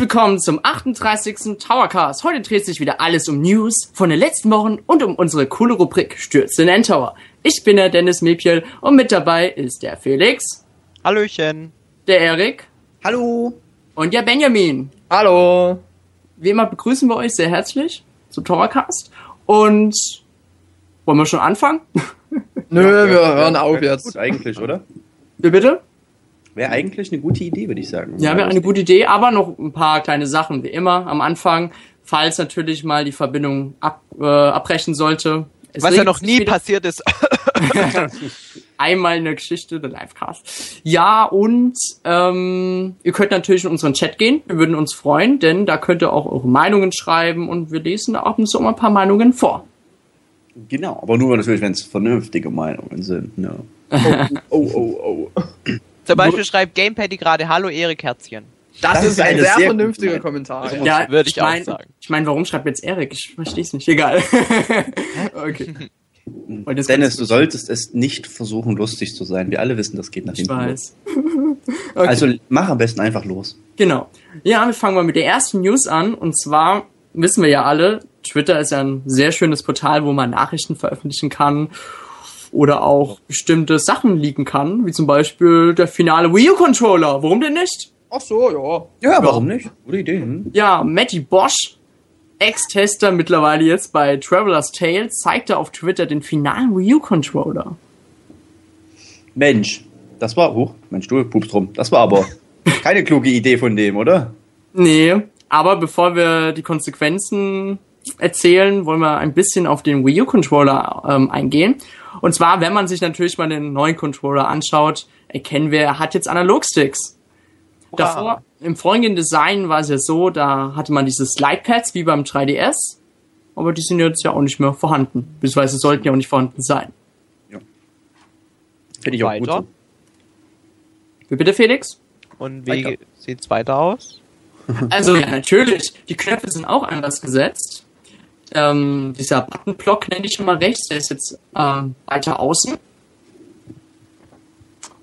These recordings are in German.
Herzlich willkommen zum 38. Towercast. Heute dreht sich wieder alles um News von den letzten Wochen und um unsere coole Rubrik Stürze in den Tower. Ich bin der Dennis Mepiel und mit dabei ist der Felix, Hallöchen. der Erik Hallo. und der Benjamin. Hallo. Wie immer begrüßen wir euch sehr herzlich zum Towercast und wollen wir schon anfangen? Nö, wir hören auf Gut jetzt. eigentlich, oder? Wie bitte? Wäre eigentlich eine gute Idee, würde ich sagen. Ja, wäre eine gute Idee, aber noch ein paar kleine Sachen, wie immer am Anfang, falls natürlich mal die Verbindung ab, äh, abbrechen sollte. Es Was ja noch nie passiert ist. Einmal in der Geschichte der Livecast. Ja, und ähm, ihr könnt natürlich in unseren Chat gehen. Wir würden uns freuen, denn da könnt ihr auch eure Meinungen schreiben und wir lesen ab und zu mal ein paar Meinungen vor. Genau, aber nur natürlich, wenn es vernünftige Meinungen sind. Ne? Oh, oh, oh. Zum Beispiel schreibt Gamepaddy gerade Hallo Erik Herzchen. Das, Das ist ein sehr, sehr vernünftiger gute Kommentar. Ja, würde ich auch mein, sagen. Ich meine, warum schreibt jetzt Erik? Ich verstehe es nicht. Egal. okay. Dennis, du solltest es nicht versuchen, lustig zu sein. Wir alle wissen, das geht nach Ich hinten. los. weiß. okay. Also mach am besten einfach los. Genau. Ja, wir fangen mal mit der ersten News an. Und zwar wissen wir ja alle, Twitter ist ja ein sehr schönes Portal, wo man Nachrichten veröffentlichen kann oder auch bestimmte Sachen leaken kann, wie zum Beispiel der finale Wii U Controller. Warum denn nicht? Ach so, ja. Ja, warum nicht? Gute Idee. Hm? Ja, Matty Bosch, Ex-Tester mittlerweile jetzt bei Traveler's Tale, zeigte auf Twitter den finalen Wii U Controller. Mensch, das war, huch, mein Stuhl pupst rum. Das war aber keine kluge Idee von dem, oder? Nee, aber bevor wir die Konsequenzen erzählen, wollen wir ein bisschen auf den Wii U Controller ähm, eingehen. Und zwar, wenn man sich natürlich mal den neuen Controller anschaut, erkennen wir, er hat jetzt Analogsticks. Davor, im vorigen Design war es ja so, da hatte man diese Slidepads wie beim 3DS, aber die sind jetzt ja auch nicht mehr vorhanden, beziehungsweise sollten ja auch nicht vorhanden sein. Finde ich auch Weiter. gut. Wie bitte, Felix? Und wie Weiter. sieht's weiter aus? Also ja, natürlich. Die Knöpfe sind auch anders gesetzt. Ähm, dieser Buttonblock nenne ich immer rechts, der ist jetzt ähm, weiter außen.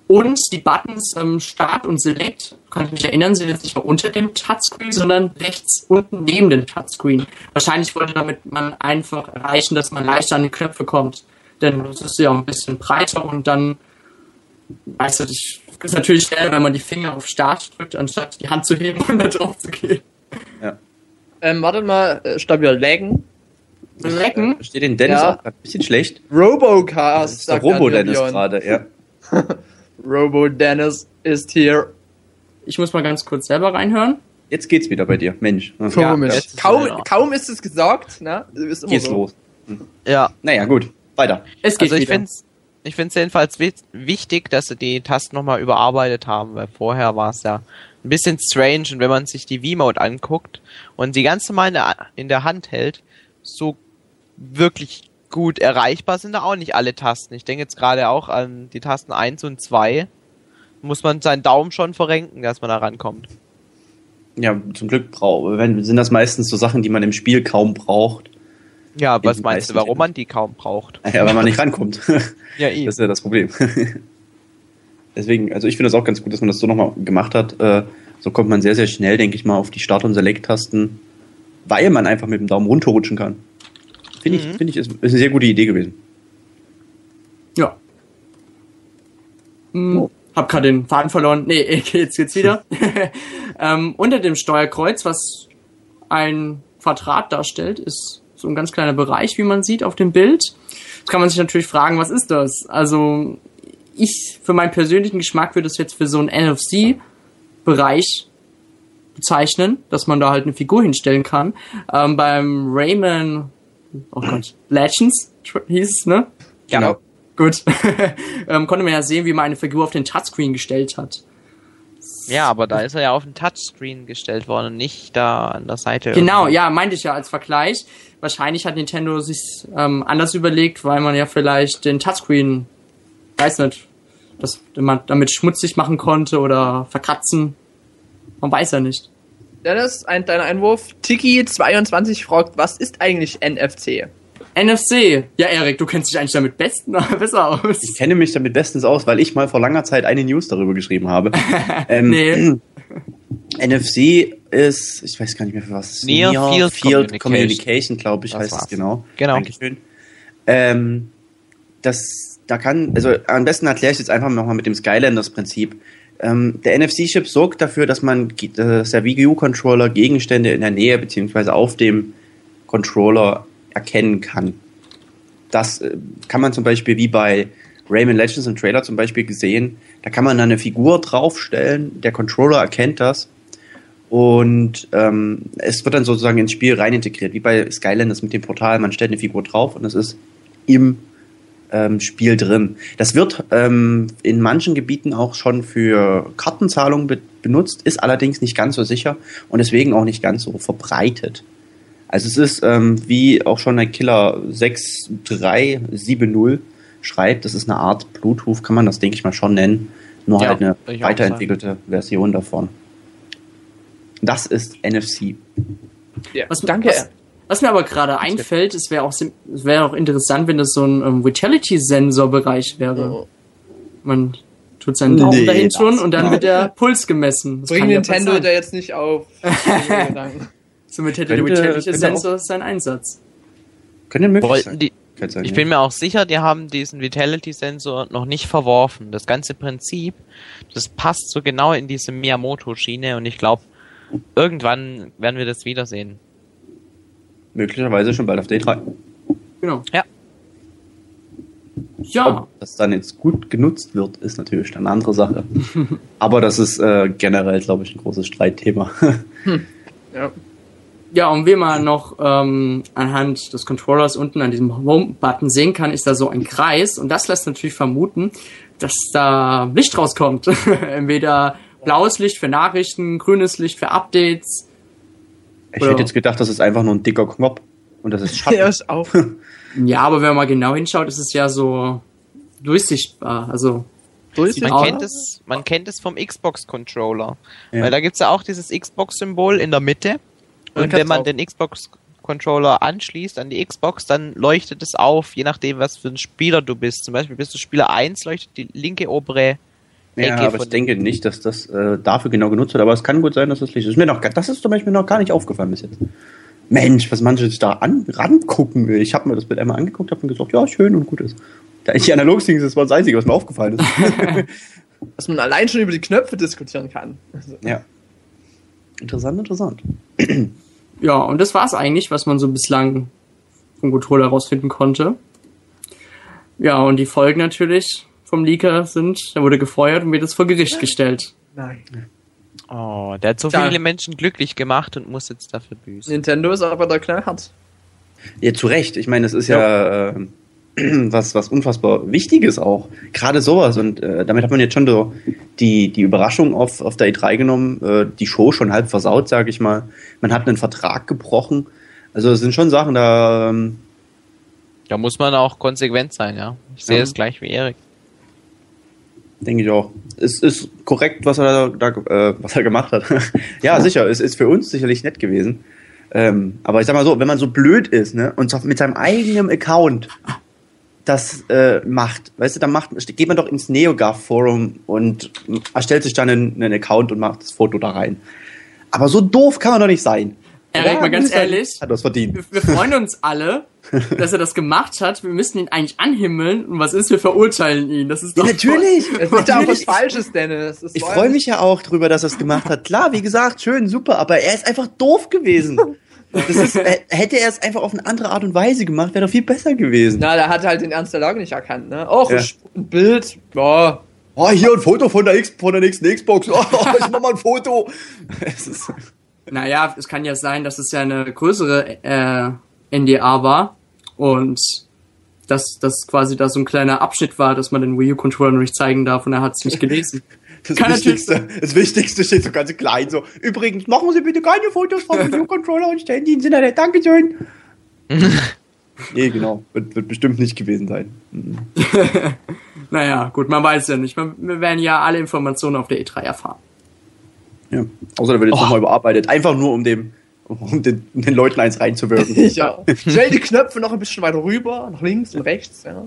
Und die Buttons ähm, Start und Select, kann ich mich erinnern, sind jetzt nicht mehr unter dem Touchscreen, sondern rechts unten neben dem Touchscreen. Wahrscheinlich wollte damit man einfach erreichen, dass man leichter an die Knöpfe kommt. Denn das ist ja ein bisschen breiter und dann, weißt du, das ist natürlich schneller, wenn man die Finger auf Start drückt, anstatt die Hand zu heben und da drauf zu gehen. Ähm, wartet mal, äh, stabil laggen. Lecken? Äh, Steht den Dennis Ja. auch gerade ein bisschen schlecht. Robocast, Das ist der Robo-Dennis gerade, ja. Robo-Dennis ist here. Ich muss mal ganz kurz selber reinhören. Jetzt geht's wieder bei dir. Mensch. Ja, Komisch. kaum, kaum ist es gesagt, ne? Ist immer Geht's so. los. Ja, Naja, gut. Weiter. Es geht also ich wieder. find's, ich find's jedenfalls wi wichtig, dass sie die Tasten nochmal überarbeitet haben, weil vorher war es ja ein bisschen strange und wenn man sich die V-Mode anguckt und die ganz normal in der, in der Hand hält, so wirklich gut erreichbar sind da auch nicht alle Tasten. Ich denke jetzt gerade auch an die Tasten 1 und 2. Muss man seinen Daumen schon verrenken, dass man da rankommt. Ja, zum Glück wenn, sind das meistens so Sachen, die man im Spiel kaum braucht. Ja, was den meinst du, warum man die kaum braucht? Ja, weil man nicht rankommt. Ja, eh. Das ist ja das Problem. Deswegen, also ich finde das auch ganz gut, dass man das so nochmal gemacht hat. Äh, So kommt man sehr, sehr schnell, denke ich mal, auf die Start- und Select-Tasten, weil man einfach mit dem Daumen runterrutschen kann. Finde ich, Mhm. finde ich, ist, ist eine sehr gute Idee gewesen. Ja. Hm, Hab gerade den Faden verloren. Nee, jetzt geht's wieder. ähm, unter dem Steuerkreuz, was ein Quadrat darstellt, ist so ein ganz kleiner Bereich, wie man sieht auf dem Bild. Jetzt kann man sich natürlich fragen, was ist das? Also ich, für meinen persönlichen Geschmack, würde es jetzt für so einen NFC-Bereich bezeichnen, dass man da halt eine Figur hinstellen kann. Ähm, beim Rayman, oh Gott, Legends hieß es, ne? Genau. Gut. ähm, konnte man ja sehen, wie man eine Figur auf den Touchscreen gestellt hat. Ja, aber da ist er ja auf den Touchscreen gestellt worden und nicht da an der Seite. Genau, irgendwo. ja, meinte ich ja als Vergleich. Wahrscheinlich hat Nintendo sich ähm, anders überlegt, weil man ja vielleicht den Touchscreen, weiß nicht, dass man damit schmutzig machen konnte oder verkratzen. Man weiß ja nicht. Dennis, ein kleiner Einwurf. Tiki22 fragt, was ist eigentlich NFC? NFC. Ja, Erik, du kennst dich eigentlich damit besten, besser aus. Ich kenne mich damit bestens aus, weil ich mal vor langer Zeit eine News darüber geschrieben habe. ähm, Nee. NFC ist, ich weiß gar nicht mehr für was. Near Field Communication, Communication, glaube ich, Das heißt war's. es genau. Genau. Dankeschön. Ähm, das, da kann, also am besten erkläre ich jetzt einfach nochmal mit dem Skylanders-Prinzip. Ähm, der NFC-Chip sorgt dafür, dass man, dass der Wii U-Controller Gegenstände in der Nähe beziehungsweise auf dem Controller erkennen kann. Das äh, kann man zum Beispiel wie bei Rayman Legends im Trailer zum Beispiel gesehen. Da kann man dann eine Figur draufstellen, der Controller erkennt das und ähm, es wird dann sozusagen ins Spiel rein integriert, wie bei Skylanders mit dem Portal. Man stellt eine Figur drauf und es ist im ähm, Spiel drin. Das wird ähm, in manchen Gebieten auch schon für Kartenzahlungen be benutzt, ist allerdings nicht ganz so sicher und deswegen auch nicht ganz so verbreitet. Also es ist, ähm, wie auch schon der Killer 6370 schreibt, das ist eine Art Bluetooth, kann man das, denke ich mal, schon nennen. Nur Ja, halt eine weiterentwickelte Version davon. Das ist NFC. Ja. Was, Danke. Was, was mir aber gerade einfällt, es wäre auch, es wäre auch interessant, wenn das so ein ähm, Vitality-Sensor-Bereich wäre. Oh. Man tut seinen Daumen Nee, dahin tun und dann wird der Puls gemessen. Das Bring ja Nintendo was da jetzt nicht auf. Somit hätte der Vitality-Sensor seinen Einsatz. Könnte möglich Wollten sein. die, sein, ich ja. bin mir auch sicher, die haben diesen Vitality-Sensor noch nicht verworfen. Das ganze Prinzip, das passt so genau in diese Miyamoto-Schiene und ich glaube, irgendwann werden wir das wiedersehen. Möglicherweise schon bald auf Day 3. Genau. Ja. Ja, Ob das dann jetzt gut genutzt wird, ist natürlich dann eine andere Sache. Aber das ist äh, generell, glaube ich, ein großes Streitthema. Ja. ja, und wie man noch ähm, anhand des Controllers unten an diesem Home-Button sehen kann, ist da so ein Kreis und das lässt natürlich vermuten, dass da Licht rauskommt. Entweder blaues Licht für Nachrichten, grünes Licht für Updates. Ich Oder- hätte jetzt gedacht, das ist einfach nur ein dicker Knopf. Und das ist Schatten. ist auch. Ja, aber wenn man mal genau hinschaut, ist es ja so durchsichtbar. Also Man aus. kennt es, man kennt es vom Xbox-Controller. Ja. Weil da gibt's ja auch dieses Xbox-Symbol in der Mitte. Und Und wenn man den Xbox-Controller anschließt an die Xbox, dann leuchtet es auf, je nachdem, was für ein Spieler du bist. Zum Beispiel bist du Spieler 1, leuchtet die linke obere Ja, Ecke aber ich denke nicht, dass das äh, dafür genau genutzt wird. Aber es kann gut sein, dass das Licht ist. Mir noch, das ist zum Beispiel noch gar nicht aufgefallen bis jetzt. Mensch, was manche sich da an, rangucken. Ich habe mir das Bild einmal angeguckt, habe mir gesagt, ja, schön und gut ist. Da ich die Analog-Dings, das war das Einzige, was mir aufgefallen ist. Dass man allein schon über die Knöpfe diskutieren kann. Also, ja. Interessant, interessant. ja, und das war's eigentlich, was man so bislang vom Controller herausfinden konnte. Ja, und die Folgen natürlich vom Leaker sind, er wurde gefeuert und wird jetzt vor Gericht gestellt. nein. Oh, der hat so Da- viele Menschen glücklich gemacht und muss jetzt dafür büßen. Nintendo ist aber da knallhart. Ja, zu Recht. Ich meine, es ist ja, äh, was, was unfassbar Wichtiges auch. Gerade sowas. Und äh, damit hat man jetzt schon so die, die Überraschung auf, auf der E3 genommen, äh, die Show schon halb versaut, sage ich mal. Man hat einen Vertrag gebrochen. Also es sind schon Sachen, da ähm, Da muss man auch konsequent sein, ja. Ich sehe Ja. es gleich wie Erik. Denke ich auch. Es ist korrekt, was er da, äh, was er gemacht hat. ja, sicher, es ist für uns sicherlich nett gewesen. Ähm, aber ich sag mal so, wenn man so blöd ist, ne, und mit seinem eigenen Account das äh, macht, weißt du, dann macht, geht man doch ins NeoGAF-Forum und erstellt sich dann einen, einen Account und macht das Foto da rein. Aber so doof kann man doch nicht sein. Erik, Ja, mal ganz er- ehrlich, Hat das verdient. wir, wir freuen uns alle, dass er das gemacht hat. Wir müssen ihn eigentlich anhimmeln. Und was ist? Wir verurteilen ihn. Das ist Ja, doch natürlich. Es ist ja auch was natürlich. Falsches, Dennis. Ich freue mich ja auch drüber, dass er es gemacht hat. Klar, wie gesagt, schön, super, aber er ist einfach doof gewesen. Das ist, äh, hätte er es einfach auf eine andere Art und Weise gemacht, wäre doch viel besser gewesen. Na, der hat halt den Ernst der Lage nicht erkannt, ne? Och, Ja. ein Bild. Ja. Oh, hier ein Foto von der, X von der nächsten Xbox. Oh, ich mach mal ein Foto. Es ist, Naja, es kann ja sein, dass es ja eine größere äh, NDA war und dass das quasi da so ein kleiner Abschnitt war, dass man den Wii U-Controller noch nicht zeigen darf und er hat es nicht gelesen. das, Kann Wichtigste, das Wichtigste steht so ganz klein. So, übrigens, machen Sie bitte keine Fotos vom Wii U-Controller und stellen die ins Internet. Dankeschön. nee, genau. Wird, wird bestimmt nicht gewesen sein. Mhm. Naja, gut, man weiß ja nicht. Man, wir werden ja alle Informationen auf der E3 erfahren. Ja. Außer da wird jetzt Oh. nochmal überarbeitet. Einfach nur, um dem, um den, um den Leuten eins reinzuwirken. Ja. Stell die Knöpfe noch ein bisschen weiter rüber, nach links und rechts. Ja.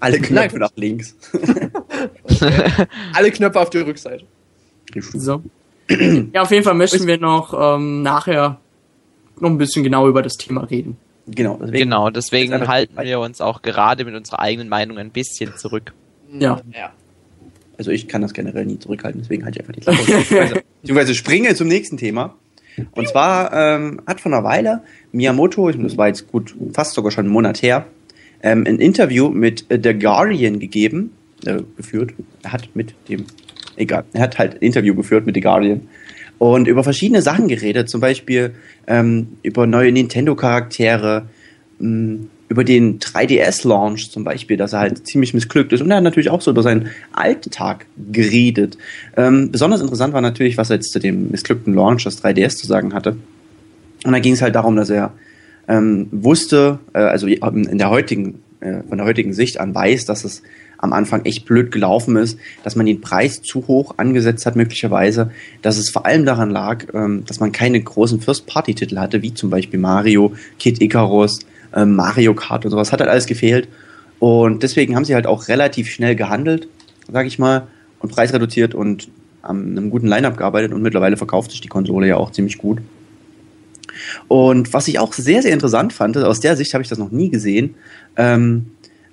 Alle Knöpfe Nein. nach links. Alle Knöpfe auf die Rückseite. So. Ja, auf jeden Fall möchten wir noch ähm, nachher noch ein bisschen genauer über das Thema reden. Genau, deswegen. Genau, deswegen halten wir uns auch gerade mit unserer eigenen Meinung ein bisschen zurück. Ja. ja. Also ich kann das generell nie zurückhalten, deswegen halte ich einfach die Klappe. Beziehungsweise- springe zum nächsten Thema. Und zwar ähm, hat vor einer Weile Miyamoto, das war jetzt gut, fast sogar schon einen Monat her, ähm, ein Interview mit äh, The Guardian gegeben, äh, geführt. Er hat mit dem, egal, er hat halt ein Interview geführt mit The Guardian und über verschiedene Sachen geredet, zum Beispiel ähm, über neue Nintendo-Charaktere, mh, über den 3DS-Launch zum Beispiel, dass er halt ziemlich missglückt ist. Und er hat natürlich auch so über seinen Alltag geredet. Ähm, besonders interessant war natürlich, was er jetzt zu dem missglückten Launch des 3DS zu sagen hatte. Und da ging es halt darum, dass er ähm, wusste, äh, also in der heutigen, äh, von der heutigen Sicht an weiß, dass es am Anfang echt blöd gelaufen ist, dass man den Preis zu hoch angesetzt hat möglicherweise, dass es vor allem daran lag, ähm, dass man keine großen First-Party-Titel hatte, wie zum Beispiel Mario, Kid Icarus, ähm, Mario Kart und sowas, hat halt alles gefehlt. Und deswegen haben sie halt auch relativ schnell gehandelt, sag ich mal, und Preis reduziert und an einem guten Line-Up gearbeitet und mittlerweile verkauft sich die Konsole ja auch ziemlich gut. Und was ich auch sehr, sehr interessant fand, aus der Sicht habe ich das noch nie gesehen, ähm,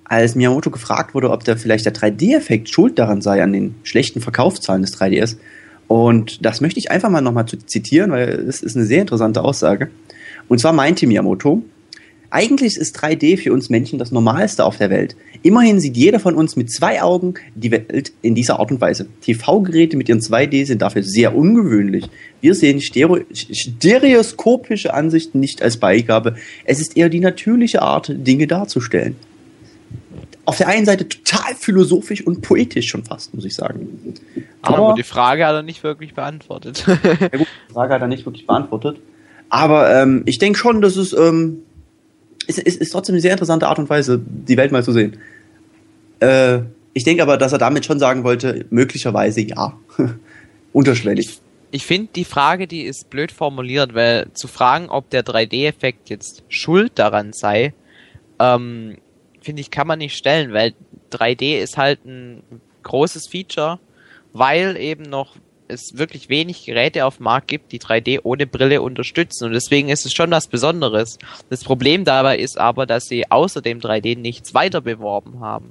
als Miyamoto gefragt wurde, ob da vielleicht der 3D-Effekt schuld daran sei, an den schlechten Verkaufszahlen des 3DS. Und das möchte ich einfach mal nochmal zitieren, weil es ist eine sehr interessante Aussage. Und zwar meinte Miyamoto, eigentlich ist 3D für uns Menschen das Normalste auf der Welt. Immerhin sieht jeder von uns mit zwei Augen die Welt in dieser Art und Weise. TV-Geräte mit ihren 2D sind dafür sehr ungewöhnlich. Wir sehen stereo stereoskopische Ansichten nicht als Beigabe. Es ist eher die natürliche Art, Dinge darzustellen. Auf der einen Seite total philosophisch und poetisch schon fast, muss ich sagen. Aber, die Frage hat er nicht wirklich beantwortet. Ja gut, die Frage hat er nicht wirklich beantwortet. Aber ähm, ich denke schon, dass es ähm, ist, ist, ist trotzdem eine sehr interessante Art und Weise, die Welt mal zu sehen. Äh, ich denke aber, dass er damit schon sagen wollte, möglicherweise ja. Unterschwellig. Ich finde die Frage, die ist blöd formuliert, weil zu fragen, ob der 3D-Effekt jetzt schuld daran sei, ähm, finde ich, kann man nicht stellen, weil 3D ist halt ein großes Feature, weil eben noch es wirklich wenig Geräte auf dem Markt gibt, die 3D ohne Brille unterstützen und deswegen ist es schon was Besonderes. Das Problem dabei ist aber, dass sie außer dem 3D nichts weiter beworben haben.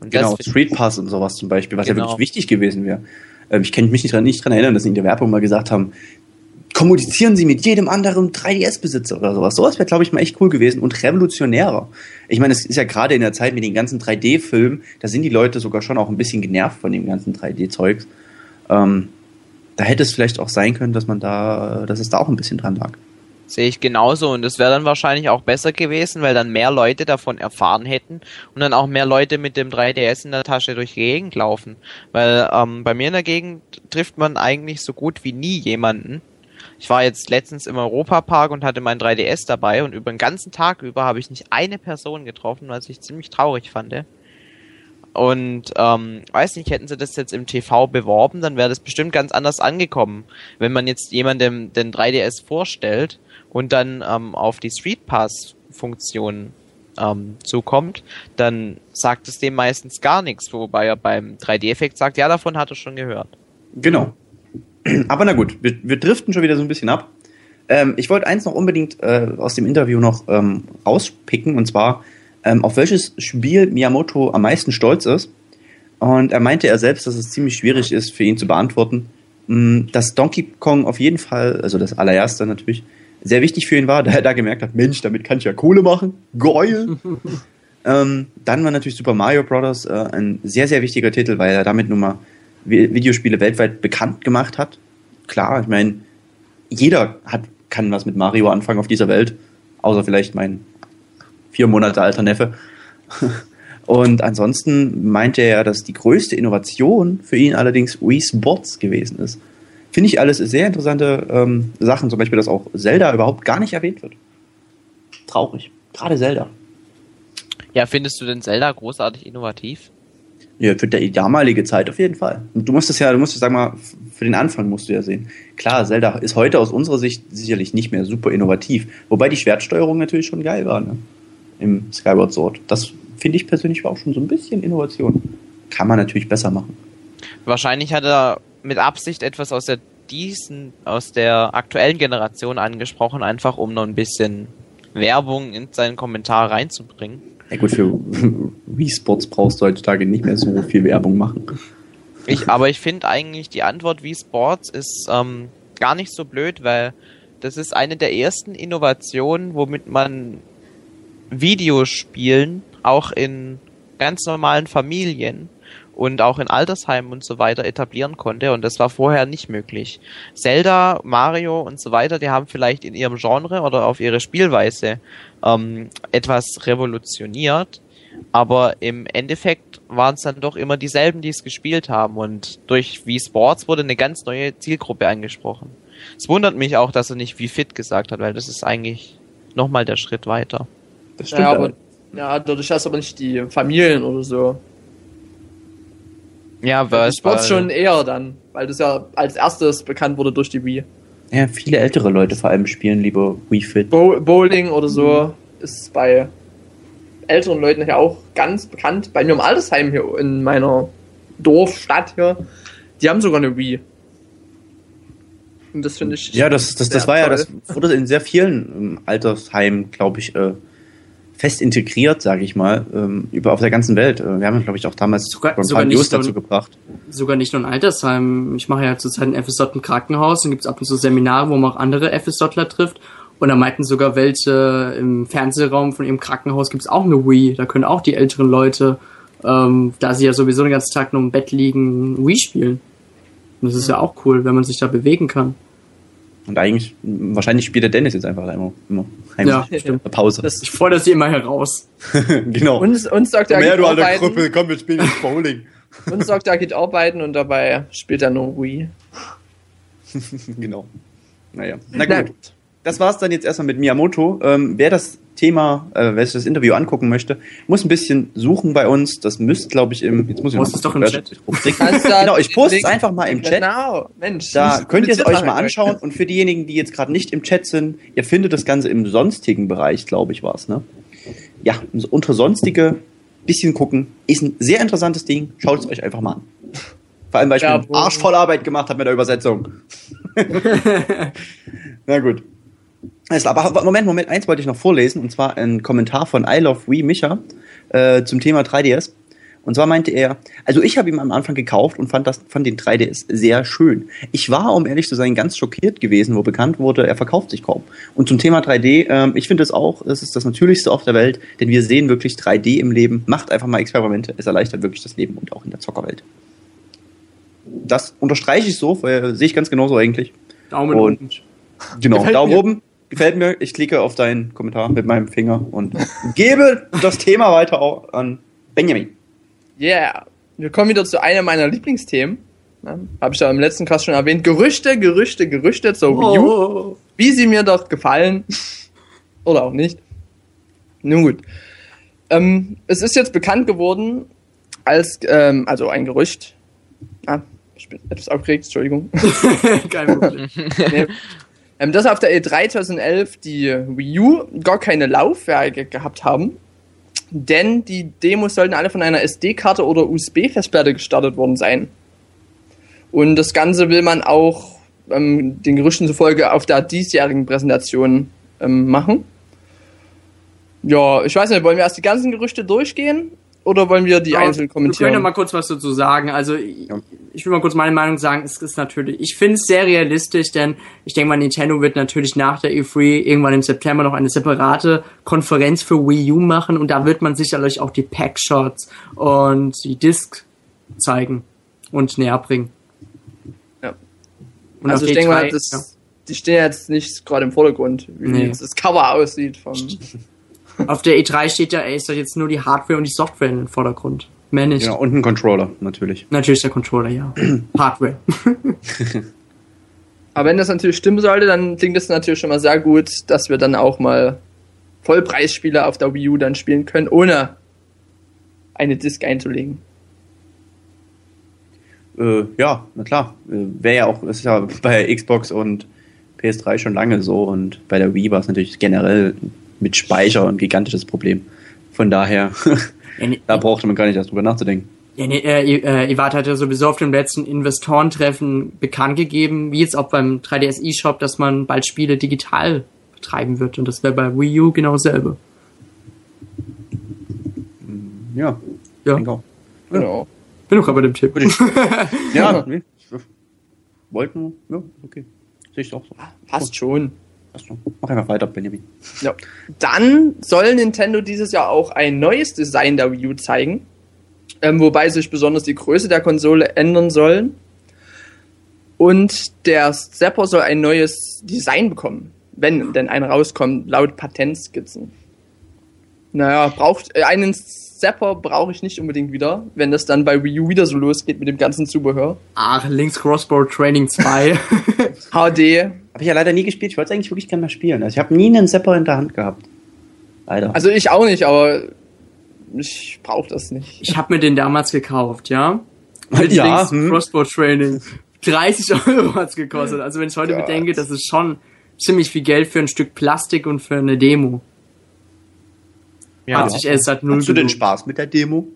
Und Genau, Street Pass und sowas zum Beispiel, was ja Genau. wirklich wichtig gewesen wäre. Ähm, ich kann mich nicht dran, nicht dran erinnern, dass sie in der Werbung mal gesagt haben, kommunizieren Sie mit jedem anderen 3DS-Besitzer oder sowas. Sowas wäre, glaube ich, mal echt cool gewesen und revolutionärer. Ich meine, es ist ja gerade in der Zeit mit den ganzen 3D-Filmen, da sind die Leute sogar schon auch ein bisschen genervt von dem ganzen 3D-Zeugs. Ähm, da hätte es vielleicht auch sein können, dass man da, dass es da auch ein bisschen dran lag. Sehe ich genauso und es wäre dann wahrscheinlich auch besser gewesen, weil dann mehr Leute davon erfahren hätten und dann auch mehr Leute mit dem 3DS in der Tasche durch die Gegend laufen. Weil ähm, bei mir in der Gegend trifft man eigentlich so gut wie nie jemanden. Ich war jetzt letztens im Europapark und hatte mein 3DS dabei und über den ganzen Tag über habe ich nicht eine Person getroffen, was ich ziemlich traurig fand. Und ähm, weiß nicht, hätten sie das jetzt im TV beworben, dann wäre das bestimmt ganz anders angekommen. Wenn man jetzt jemandem den 3DS vorstellt und dann ähm, auf die Street Pass Funktion ähm, zukommt, dann sagt es dem meistens gar nichts, wobei er beim 3D-Effekt sagt, ja, davon hat er schon gehört. Genau. Aber na gut, wir, wir driften schon wieder so ein bisschen ab. Ähm, ich wollte eins noch unbedingt äh, aus dem Interview noch ähm, rauspicken, und zwar, ähm, auf welches Spiel Miyamoto am meisten stolz ist. Und er meinte er selbst, dass es ziemlich schwierig ist für ihn zu beantworten. Mm, Dass Donkey Kong auf jeden Fall, also das allererste natürlich, sehr wichtig für ihn war, da er da gemerkt hat, Mensch, damit kann ich ja Kohle machen. Geil. ähm, dann war natürlich Super Mario Bros. Äh, ein sehr, sehr wichtiger Titel, weil er damit nun mal Vi- Videospiele weltweit bekannt gemacht hat. Klar, ich meine, jeder hat, kann was mit Mario anfangen auf dieser Welt, außer vielleicht mein vier Monate alter Neffe. Und ansonsten meinte er, dass die größte Innovation für ihn allerdings Wii Sports gewesen ist. Finde ich alles sehr interessante ähm, Sachen, zum Beispiel, dass auch Zelda überhaupt gar nicht erwähnt wird. Traurig. Gerade Zelda. Ja, findest du denn Zelda großartig innovativ? Ja, für die damalige Zeit auf jeden Fall. Und du musst es ja, du musst es, sag mal, für den Anfang musst du ja sehen. Klar, Zelda ist heute aus unserer Sicht sicherlich nicht mehr super innovativ. Wobei die Schwertsteuerung natürlich schon geil war, ne? Im Skyward Sword. Das finde ich persönlich war auch schon so ein bisschen Innovation. Kann man natürlich besser machen. Wahrscheinlich hat er mit Absicht etwas aus der diesen aus der aktuellen Generation angesprochen, einfach um noch ein bisschen Werbung in seinen Kommentar reinzubringen. Ja gut, für Wii Sports brauchst du heutzutage nicht mehr so viel Werbung machen. Ich, aber ich finde eigentlich die Antwort Wii Sports ist ähm, gar nicht so blöd, weil das ist eine der ersten Innovationen, womit man Videospielen auch in ganz normalen Familien und auch in Altersheimen und so weiter etablieren konnte und das war vorher nicht möglich. Zelda, Mario und so weiter, die haben vielleicht in ihrem Genre oder auf ihre Spielweise ähm, etwas revolutioniert, aber im Endeffekt waren es dann doch immer dieselben, die es gespielt haben und durch Wii Sports wurde eine ganz neue Zielgruppe angesprochen. Es wundert mich auch, dass er nicht wie fit gesagt hat, weil das ist eigentlich nochmal der Schritt weiter. Das Ja, aber, ja, dadurch hast du aber nicht die Familien oder so. Ja, Weil Sports schon eher dann, weil das ja als erstes bekannt wurde durch die Wii. Ja, viele ältere Leute vor allem spielen lieber Wii Fit. Bow Bowling oder so ist bei älteren Leuten ja auch ganz bekannt. Bei mir im Altersheim hier in meiner Dorfstadt hier, die haben sogar eine Wii. Und das finde ich. Ja, das, das, das war ja, toll. das wurde in sehr vielen ähm, Altersheimen, glaube ich, äh, fest integriert, sage ich mal, ähm, über auf der ganzen Welt. Äh, wir haben, glaube ich, auch damals Sogar- ein paar News dazu gebracht. Sogar nicht nur ein Altersheim. Ich mache ja zurzeit ein FSJ im Krankenhaus und gibt's ab und zu Seminare, wo man auch andere FSJler trifft. Und da meinten sogar welche im Fernsehraum von ihrem Krankenhaus gibt's auch eine Wii. Da können auch die älteren Leute, ähm, da sie ja sowieso den ganzen Tag nur im Bett liegen, Wii spielen. Und das ist ja auch cool, wenn man sich da bewegen kann. Und eigentlich, wahrscheinlich spielt der Dennis jetzt einfach immer, immer heimlich. Ja, stimmt. Eine Pause. Das- Ich fordere sie immer heraus. genau. Uns, uns sagt er, geht du alter arbeiten. Krüppel, komm, wir spielen jetzt Bowling. Uns sagt er, geht arbeiten und dabei spielt er nur Wii. genau. Naja. Na gut. Das war's dann jetzt erstmal mit Miyamoto. Ähm, wer das Thema, äh, wer sich das Interview angucken möchte, muss ein bisschen suchen bei uns. Das müsste, glaube ich, im. Jetzt muss ich es doch im Chat. da genau, ich poste es einfach mal im Chat. Genau, Mensch. Da könnt ihr es euch mal anschauen. Und für diejenigen, die jetzt gerade nicht im Chat sind, ihr findet das Ganze im sonstigen Bereich, glaube ich, war's, ne? Ja, unter sonstige bisschen gucken. Ist ein sehr interessantes Ding. Schaut es euch einfach mal an. Vor allem, weil ich Ja, mir Arsch voll Arbeit gemacht habe mit der Übersetzung. Na gut. Klar, aber Moment, Moment, eins wollte ich noch vorlesen, und zwar ein Kommentar von I Love We Micha äh, zum Thema 3DS. Und zwar meinte er, also ich habe ihn am Anfang gekauft und fand, das, fand den 3DS sehr schön. Ich war, um ehrlich zu sein, ganz schockiert gewesen, wo bekannt wurde, er verkauft sich kaum. Und zum Thema 3D, ähm, ich finde es auch, es ist das Natürlichste auf der Welt, denn wir sehen wirklich 3D im Leben. Macht einfach mal Experimente, es erleichtert wirklich das Leben und auch in der Zockerwelt. Das unterstreiche ich so, weil sehe ich ganz genauso eigentlich. Daumen Und- oben. Genau, Gefällt Daumen mir. oben. Gefällt mir. Ich klicke auf deinen Kommentar mit meinem Finger und gebe das Thema weiter auch an Benjamin. Yeah. Wir kommen wieder zu einem meiner Lieblingsthemen. Habe ich ja im letzten Cast schon erwähnt. Gerüchte, Gerüchte, Gerüchte zur Wii U. Oh. Wie sie mir doch gefallen. Oder auch nicht. Nun gut. Ähm, es ist jetzt bekannt geworden, als, ähm, also ein Gerücht. Ah, ich bin etwas aufgeregt, Entschuldigung. Kein Problem. nee. Ähm, dass auf der E3 2011 die Wii U gar keine Laufwerke gehabt haben. Denn die Demos sollten alle von einer SD-Karte oder USB-Festplatte gestartet worden sein. Und das Ganze will man auch ähm, den Gerüchten zufolge auf der diesjährigen Präsentation ähm, machen. Ja, ich weiß nicht, wollen wir erst die ganzen Gerüchte durchgehen oder wollen wir die Ja, einzeln Wir können ja kommentieren? mal kurz was dazu sagen. Also ich, Ja. ich will mal kurz meine Meinung sagen. Es ist natürlich, ich finde es sehr realistisch, denn ich denke mal, Nintendo wird natürlich nach der E3 irgendwann im September noch eine separate Konferenz für Wii U machen und da wird man sicherlich auch die Packshots und die Disc zeigen und näher bringen. Ja. Und also ich die denke mal, E3 das, ja. die stehen jetzt nicht gerade im Vordergrund, wie Nee. das Cover aussieht. Vom, Auf der E3 steht ja, ey, ist doch jetzt nur die Hardware und die Software im Vordergrund. Mehr nicht. Genau, und ein Controller, natürlich. Natürlich der Controller, ja. Hardware. Aber wenn das natürlich stimmen sollte, dann klingt das natürlich schon mal sehr gut, dass wir dann auch mal Vollpreisspiele auf der Wii U dann spielen können, ohne eine Disc einzulegen. Äh, ja, na klar. Äh, Wäre ja auch, das ist ja bei Xbox und PS3 schon lange so und bei der Wii war es natürlich generell mit Speicher ein gigantisches Problem. Von daher, Ja, da brauchte man gar nicht erst drüber nachzudenken. Ja, nee, äh, äh, Iwata hat ja sowieso auf dem letzten Investorentreffen bekannt gegeben, wie jetzt auch beim 3DS eShop, dass man bald Spiele digital betreiben wird. Und das wäre bei Wii U genau dasselbe. Ja. Ja, auch. Genau. bin doch aber dem Tipp. Ja, nee. ich Wollte nur. Ja, okay. Sehe ich auch so. Passt schon. Schon. Mach einfach weiter, Benjamin. Ja. Dann soll Nintendo dieses Jahr auch ein neues Design der Wii U zeigen. Ähm, wobei sich besonders die Größe der Konsole ändern sollen. Und der Zapper soll ein neues Design bekommen, wenn denn einer rauskommt, laut Patentskizzen. Naja, braucht äh, einen Zapper brauche ich nicht unbedingt wieder, wenn das dann bei Wii U wieder so losgeht mit dem ganzen Zubehör. Ach, Links Crossbow Training 2. HD. Habe ich ja leider nie gespielt. Ich wollte es eigentlich wirklich gerne mal spielen. Also ich habe nie einen Zapper in der Hand gehabt. Leider. Also ich auch nicht, aber ich brauche das nicht. ich habe mir den damals gekauft, ja? ja, Links hm. Crossbow Training. 30 Euro hat's gekostet. Also wenn ich heute Gott. bedenke, das ist schon ziemlich viel Geld für ein Stück Plastik und für eine Demo. Ja, Hat sich erst seit null Hast du denn gelohnt. Spaß mit der Demo?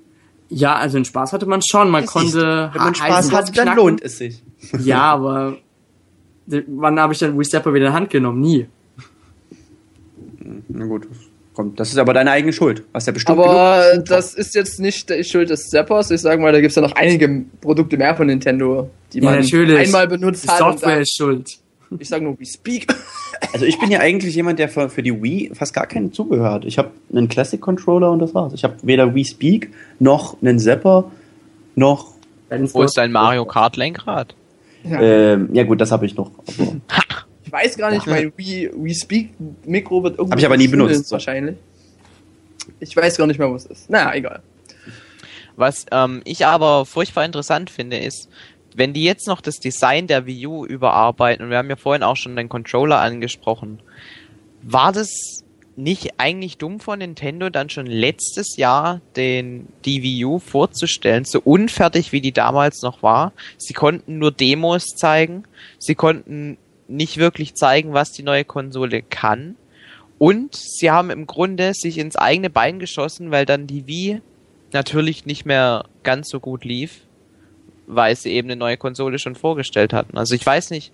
Ja, also den Spaß hatte man schon. Man Das konnte Wenn man Spaß hat, dann lohnt es sich. Ja, aber wann habe ich dann Wii Stepper wieder in die Hand genommen? Nie. Na gut, das kommt. Das ist aber deine eigene Schuld. Hast ja bestimmt Aber das ist jetzt nicht die Schuld des Zappers. Ich sage mal, da gibt's ja noch einige Produkte mehr von Nintendo, die Ja, man natürlich. einmal benutzt Die hat. und Software ist schuld. Ich sage nur, we speak. Also ich bin ja eigentlich jemand, der für, für die Wii fast gar kein Zubehör hat. Ich habe einen Classic Controller und das war's. Ich habe weder Wii Speak noch einen Zapper noch Wo ist dein Mario Kart Lenkrad? Ja. ähm, ja gut, das habe ich noch. Ich weiß gar nicht, mein we, we speak Mikro wird irgendwie Hab ich aber nie benutzt. Wahrscheinlich. Ich weiß gar nicht mehr, wo es ist. Naja, egal. Was ähm, ich aber furchtbar interessant finde, ist, wenn die jetzt noch das Design der Wii U überarbeiten, und wir haben ja vorhin auch schon den Controller angesprochen, war das nicht eigentlich dumm von Nintendo, dann schon letztes Jahr den die Wii U vorzustellen, so unfertig wie die damals noch war? Sie konnten nur Demos zeigen, sie konnten nicht wirklich zeigen, was die neue Konsole kann. Und sie haben im Grunde sich ins eigene Bein geschossen, weil dann die Wii natürlich nicht mehr ganz so gut lief, weil sie eben eine neue Konsole schon vorgestellt hatten. Also ich weiß nicht,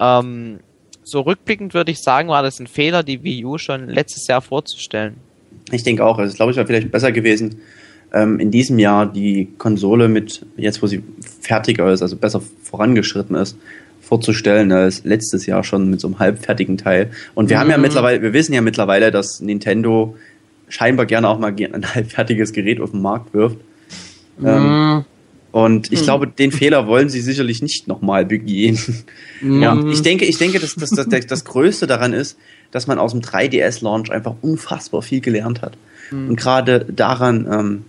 ähm, so rückblickend würde ich sagen, war das ein Fehler, die Wii U schon letztes Jahr vorzustellen. ich denke auch, also ich glaube, es wäre vielleicht besser gewesen, ähm, in diesem Jahr die Konsole mit, jetzt wo sie fertiger ist, also besser vorangeschritten ist, vorzustellen als letztes Jahr schon mit so einem halbfertigen Teil. Und wir haben ja Mhm. mittlerweile, wir wissen ja mittlerweile, dass Nintendo scheinbar gerne auch mal ein halbfertiges Gerät auf den Markt wirft. Ähm, Mm, Und ich glaube, den Fehler wollen sie sicherlich nicht nochmal begehen. mm. Ja, ich denke, ich denke, dass, dass, dass das, Größte daran ist, dass man aus dem 3DS-Launch einfach unfassbar viel gelernt hat. Und gerade daran, ähm,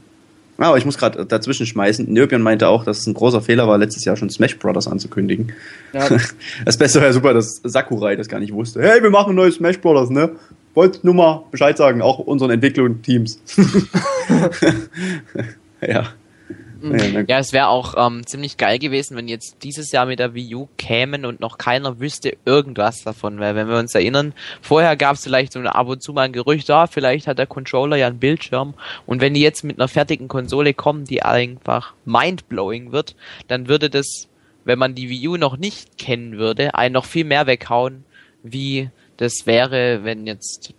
aber ich muss gerade dazwischen schmeißen. Nöbion meinte auch, dass es ein großer Fehler war, letztes Jahr schon Smash Brothers anzukündigen. Ja, Das Beste ja super, dass Sakurai das gar nicht wusste. Hey, wir machen neues Smash Brothers, ne? Wollt nur mal Bescheid sagen, auch unseren Entwicklungsteams. ja. Ja, na- Ja, es wäre auch ähm, ziemlich geil gewesen, wenn jetzt dieses Jahr mit der Wii U kämen und noch keiner wüsste irgendwas davon. Weil wenn wir uns erinnern, vorher gab es vielleicht so ab und zu mal ein Gerücht, ah, vielleicht hat der Controller ja einen Bildschirm. Und wenn die jetzt mit einer fertigen Konsole kommen, die einfach mindblowing wird, dann würde das, wenn man die Wii U noch nicht kennen würde, einen noch viel mehr weghauen, wie das wäre, wenn jetzt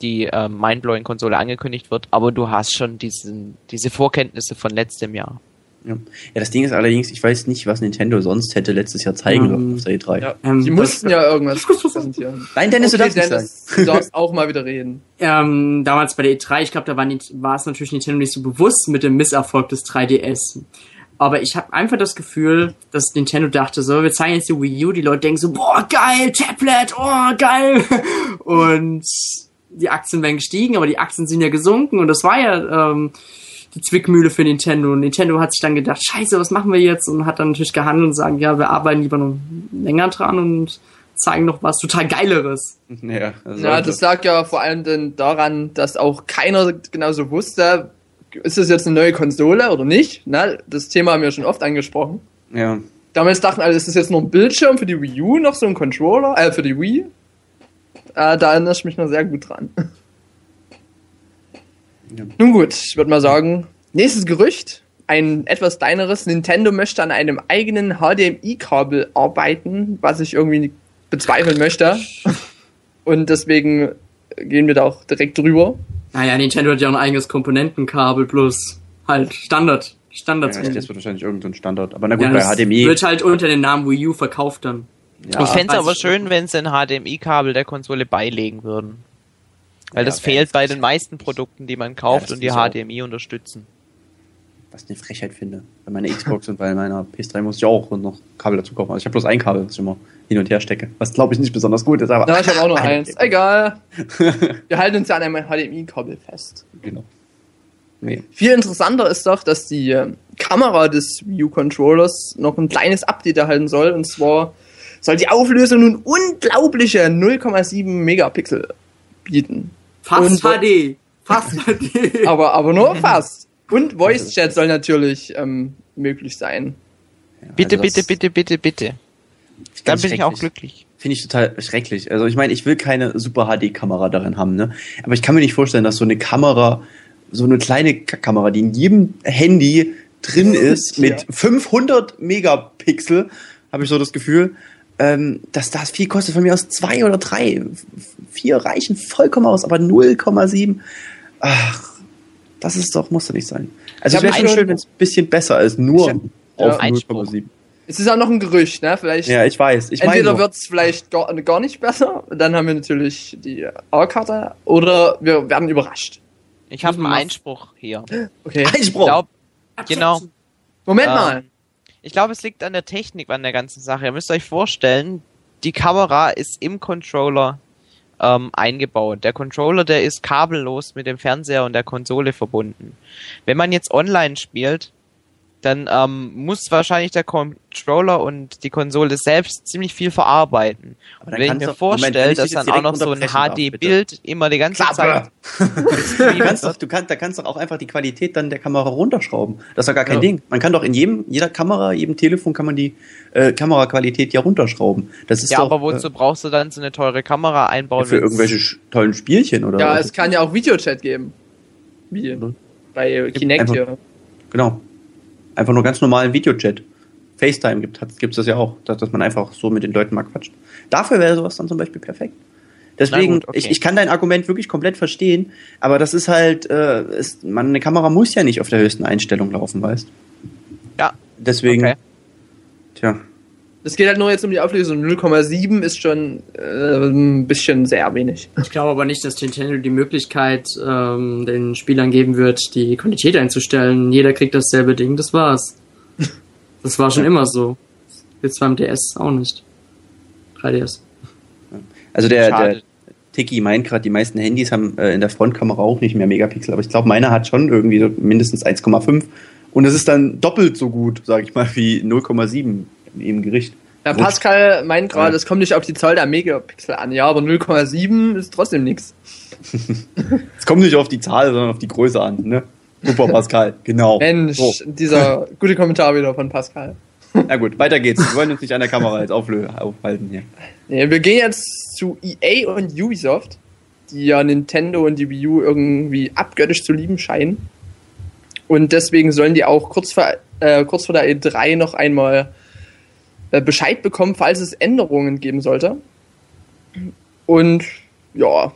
die äh, Mindblowing-Konsole angekündigt wird, aber du hast schon diesen, diese Vorkenntnisse von letztem Jahr. Ja. ja, das Ding ist allerdings, ich weiß nicht, was Nintendo sonst hätte letztes Jahr zeigen Ähm, dürfen auf der E3. ja. Ähm, Sie mussten ja irgendwas präsentieren. Nein, Dennis, du Okay, darfst nicht sagen. Dennis, du darfst auch mal wieder reden. ähm, damals bei der E3, ich glaube, da war, nicht, war es natürlich Nintendo nicht so bewusst mit dem Misserfolg des 3DS. Aber ich habe einfach das Gefühl, dass Nintendo dachte so, wir zeigen jetzt die Wii U, die Leute denken so, boah, geil, Tablet, oh, geil. Und die Aktien wären gestiegen, aber die Aktien sind ja gesunken und das war ja ähm, die Zwickmühle für Nintendo. Und Nintendo hat sich dann gedacht, scheiße, was machen wir jetzt? Und hat dann natürlich gehandelt und sagen, ja, wir arbeiten lieber noch länger dran und zeigen noch was total Geileres. Ja, also Ja, das lag ja vor allem denn daran, dass auch keiner genauso wusste, ist das jetzt eine neue Konsole oder nicht? Na, das Thema haben wir schon oft angesprochen. ja. Damals dachten alle, ist das jetzt nur ein Bildschirm für die Wii U, noch so ein Controller, äh, für die Wii? Äh, da erinnere ich mich noch sehr gut dran. Ja. Nun gut, ich würde mal sagen, nächstes Gerücht ein etwas kleineres. Nintendo möchte an einem eigenen HDMI-Kabel arbeiten, was ich irgendwie bezweifeln möchte. Und deswegen gehen wir da auch direkt drüber. Naja, Nintendo hat ja auch ein eigenes Komponentenkabel plus halt Standard. Standards. Ja, das wird wahrscheinlich irgendein Standard. Aber na gut, Ja, bei das HDMI. Wird halt unter dem Namen Wii U verkauft dann. Ja, ich fände es aber schön, wenn sie ein HDMI-Kabel der Konsole beilegen würden. Weil Ja, das fehlt bei den meisten Produkten, die man Ja, kauft das und die HDMI unterstützen. was ich eine Frechheit finde. Bei meiner Xbox und bei meiner PS3 muss ich auch noch Kabel dazu kaufen. Also ich habe bloß ein Kabel, das ich immer hin und her stecke. Was glaube ich nicht besonders gut ist, aber. Ja, ich habe auch nur Ein- eins. Egal. Wir halten uns ja an einem HDMI-Kabel fest. Genau. Nee. Viel interessanter ist doch, dass die äh, Kamera des U Controllers noch ein kleines Update erhalten soll. Und zwar soll die Auflösung nun unglaubliche 0,7 Megapixel bieten. Fast Und- HD. Fast HD. Aber, aber nur fast. Und Voice Chat soll natürlich ähm, möglich sein. Ja, Bitte, also bitte, bitte, bitte, bitte. Dann bin ich auch glücklich. Finde ich total schrecklich. Also ich meine, ich will keine super HD-Kamera darin haben, ne? Aber ich kann mir nicht vorstellen, dass so eine Kamera, so eine kleine Kamera, die in jedem Handy drin ist, mit 500 Megapixel, habe ich so das Gefühl, ähm, dass das viel kostet. Von mir aus zwei oder drei, vier reichen vollkommen aus, aber 0,7. Ach, das ist doch, muss doch nicht sein. Also Ich es wäre hab schon schon- schön, wenn es ein bisschen besser ist, nur Ich auf Ja. Einspruch. 0,7. Es ist auch noch ein Gerücht, ne? Vielleicht. Ja, ich weiß. Ich meine Entweder wird es vielleicht gar, gar nicht besser, dann haben wir natürlich die A-Karte, oder wir werden überrascht. Ich habe einen man Einspruch hier. Okay. Ich Einspruch. glaube, genau. Moment Ah. mal. Ich glaube, es liegt an der Technik an der ganzen Sache. Ihr müsst euch vorstellen, die Kamera ist im Controller ähm, eingebaut. Der Controller, der ist kabellos mit dem Fernseher und der Konsole verbunden. Wenn man jetzt online spielt, dann ähm, muss wahrscheinlich der Controller und die Konsole selbst ziemlich viel verarbeiten. Aber Und dann wenn ich mir Moment, vorstelle, dass dann auch noch so ein. HD-Bild immer die ganze Zeit Klappe! du, kannst doch, du, kannst, da kannst doch auch einfach die Qualität dann der Kamera runterschrauben. Das ist doch gar kein Ja. Ding. Man kann doch in jedem, jeder Kamera, jedem Telefon kann man die äh, Kameraqualität ja runterschrauben. Das ist Ja, doch aber wozu brauchst du dann so eine teure Kamera äh, einbauen? für wenn's- irgendwelche tollen Spielchen oder Ja, was? es kann ja auch Videochat geben. Wie bei Kinect Einfach- hier. Genau. Einfach nur ganz normalen Videochat. FaceTime gibt es das ja auch, dass, dass man einfach so mit den Leuten mal quatscht. Dafür wäre sowas dann zum Beispiel perfekt. Deswegen, gut, okay. ich, ich kann dein Argument wirklich komplett verstehen, aber das ist halt, äh, ist, man, eine Kamera muss ja nicht auf der höchsten Einstellung laufen, weißt Ja, Deswegen, okay. tja, Es geht halt nur jetzt um die Auflösung. 0,7 ist schon äh, ein bisschen sehr wenig. Ich glaube aber nicht, dass Nintendo die Möglichkeit ähm, den Spielern geben wird, die Qualität einzustellen. Jeder kriegt dasselbe Ding, das war's. Das war schon immer so. Jetzt beim DS auch nicht. 3DS. also der, Schade. der Tiki meint gerade, die meisten Handys haben äh, in der Frontkamera auch nicht mehr Megapixel, aber ich glaube, meiner hat schon irgendwie so mindestens 1,5 und es ist dann doppelt so gut, sage ich mal, wie 0,7 im Gericht. Gut. Pascal meint gerade, Ja. es kommt nicht auf die Zahl der Megapixel an. Ja, aber 0,7 ist trotzdem nichts. Es kommt nicht auf die Zahl, sondern auf die Größe an, ne? Super, Pascal, genau. Mensch, So. dieser gute Kommentar wieder von Pascal. Na gut, weiter geht's. Wir wollen uns nicht an der Kamera jetzt aufhalten hier. Nee, wir gehen jetzt zu EA und Ubisoft, die ja Nintendo und die Wii U irgendwie abgöttisch zu lieben scheinen. Und deswegen sollen die auch kurz vor, äh, kurz vor der E3 noch einmal Bescheid bekommen, falls es Änderungen geben sollte. Und ja,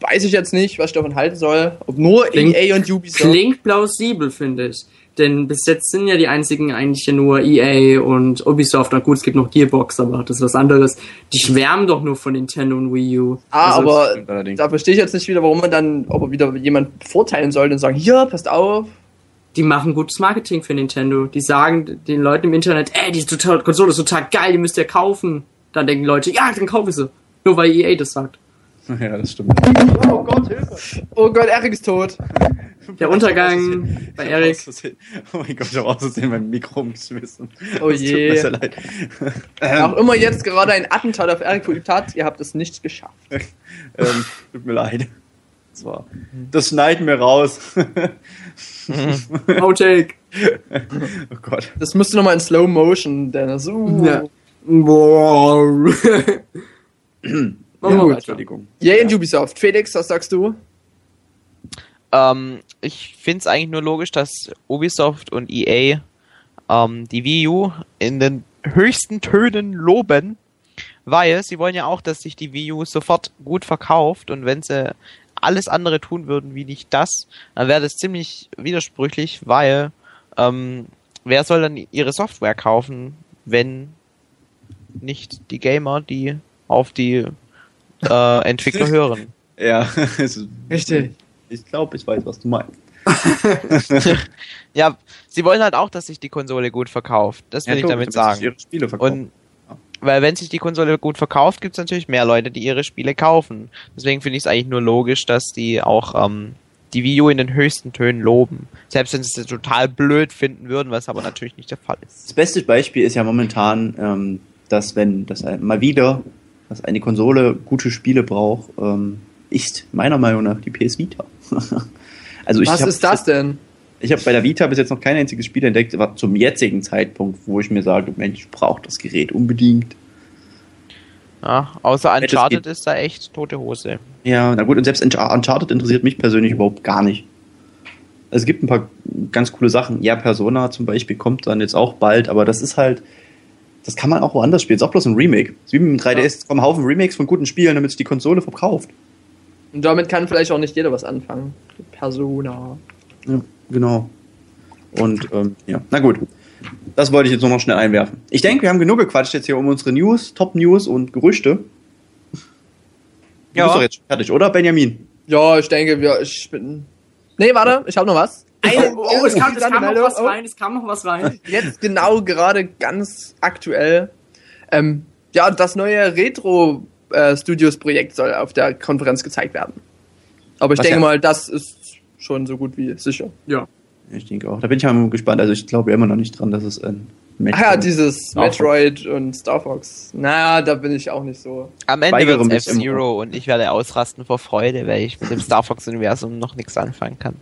weiß ich jetzt nicht, was ich davon halten soll. Ob nur Klingt- EA und Ubisoft. Klingt plausibel, finde ich. Denn bis jetzt sind ja die einzigen eigentlich ja nur EA und Ubisoft. Na gut, es gibt noch Gearbox, aber das ist was anderes. Die schwärmen doch nur von Nintendo und Wii U. Ah, Also, aber da verstehe ich jetzt nicht wieder, warum man dann, ob er wieder jemand bevorteilen sollte und sagen, hier, passt auf. Die machen gutes Marketing für Nintendo. Die sagen den Leuten im Internet, ey, die total- Konsole ist total geil, die müsst ihr kaufen. Dann denken Leute, ja, dann kaufe ich sie. Nur weil EA das sagt. Ja, das stimmt. Oh Gott, Hilfe. Oh Gott, Erik ist tot. Der Untergang bei Erik. Oh mein Gott, ich habe aus Versehen mein Mikro umgeschmissen. Oh Das tut je. mir sehr leid. Wer auch immer jetzt gerade ein Attentat auf Erik verübt hat, ihr habt es nicht geschafft. Ähm, tut mir leid. Das, war, das schneiden wir raus. Outtake. oh Gott. Das musst du nochmal in Slow Motion, Dennis. Uh. Ja. Boah. Ja. Entschuldigung. Yay und Ubisoft. Felix, was sagst du? ähm, ich finde es eigentlich nur logisch, dass Ubisoft und EA ähm, die Wii U in den höchsten Tönen loben, weil sie wollen ja auch, dass sich die Wii U sofort gut verkauft und wenn sie alles andere tun würden wie nicht das, dann wäre das ziemlich widersprüchlich, weil ähm, wer soll dann ihre Software kaufen, wenn nicht die Gamer, die auf die äh, Entwickler hören? Ja, ist- Richtig. ich glaube, ich weiß, was du meinst. Ja, sie wollen halt auch, dass sich die Konsole gut verkauft. Das will Ja, ich damit sagen. sich ihre Spiele verkaufen. Und weil wenn sich die Konsole gut verkauft, gibt es natürlich mehr Leute, die ihre Spiele kaufen. Deswegen finde ich es eigentlich nur logisch, dass die auch ähm, die Wii U in den höchsten Tönen loben. Selbst wenn sie es total blöd finden würden, was aber natürlich nicht der Fall ist. Das beste Beispiel ist ja momentan, ähm, dass wenn das mal wieder, dass eine Konsole gute Spiele braucht, ähm, ist meiner Meinung nach die PS Vita. also ich Was ist das denn? Ich habe bei der Vita bis jetzt noch kein einziges Spiel entdeckt, aber zum jetzigen Zeitpunkt, wo ich mir sage, Mensch, ich brauche das Gerät unbedingt. Ja, außer Uncharted ist da echt tote Hose. Ja, na gut, und selbst Unch- Uncharted interessiert mich persönlich überhaupt gar nicht. Es gibt ein paar ganz coole Sachen. Ja, Persona zum Beispiel kommt dann jetzt auch bald, aber das ist halt, das kann man auch woanders spielen. Ist auch bloß ein Remake. Ist wie mit dem 3DS, es kommen Haufen Remakes von guten Spielen, damit sich die Konsole verkauft. Und damit kann vielleicht auch nicht jeder was anfangen. Persona. Ja, genau. Und ähm, ja, na gut. Das wollte ich jetzt nur noch schnell einwerfen. Ich denke, wir haben genug gequatscht jetzt hier um unsere News, Top-News und Gerüchte. Du Ja. bist doch jetzt fertig, oder Benjamin? Ja, ich denke, wir. Ich bin. Nee, warte, ich habe noch was. Oh, oh, es kam, es kam noch Meldung. was Oh. rein, es kam noch was rein. Jetzt genau gerade ganz aktuell. Ähm, ja, das neue Retro äh, Studios Projekt soll auf der Konferenz gezeigt werden. Aber ich Was denke ja- mal, das ist schon so gut wie sicher. Ja. Ich denke auch. Da bin ich mal gespannt. Also ich glaube immer noch nicht dran, dass es ein Match Ach ja, dieses Star Fox. Metroid und Star Fox. Naja, da bin ich auch nicht so. Am Ende wird es F-Zero und ich werde ausrasten vor Freude, weil ich mit dem Star Fox-Universum noch nichts anfangen kann.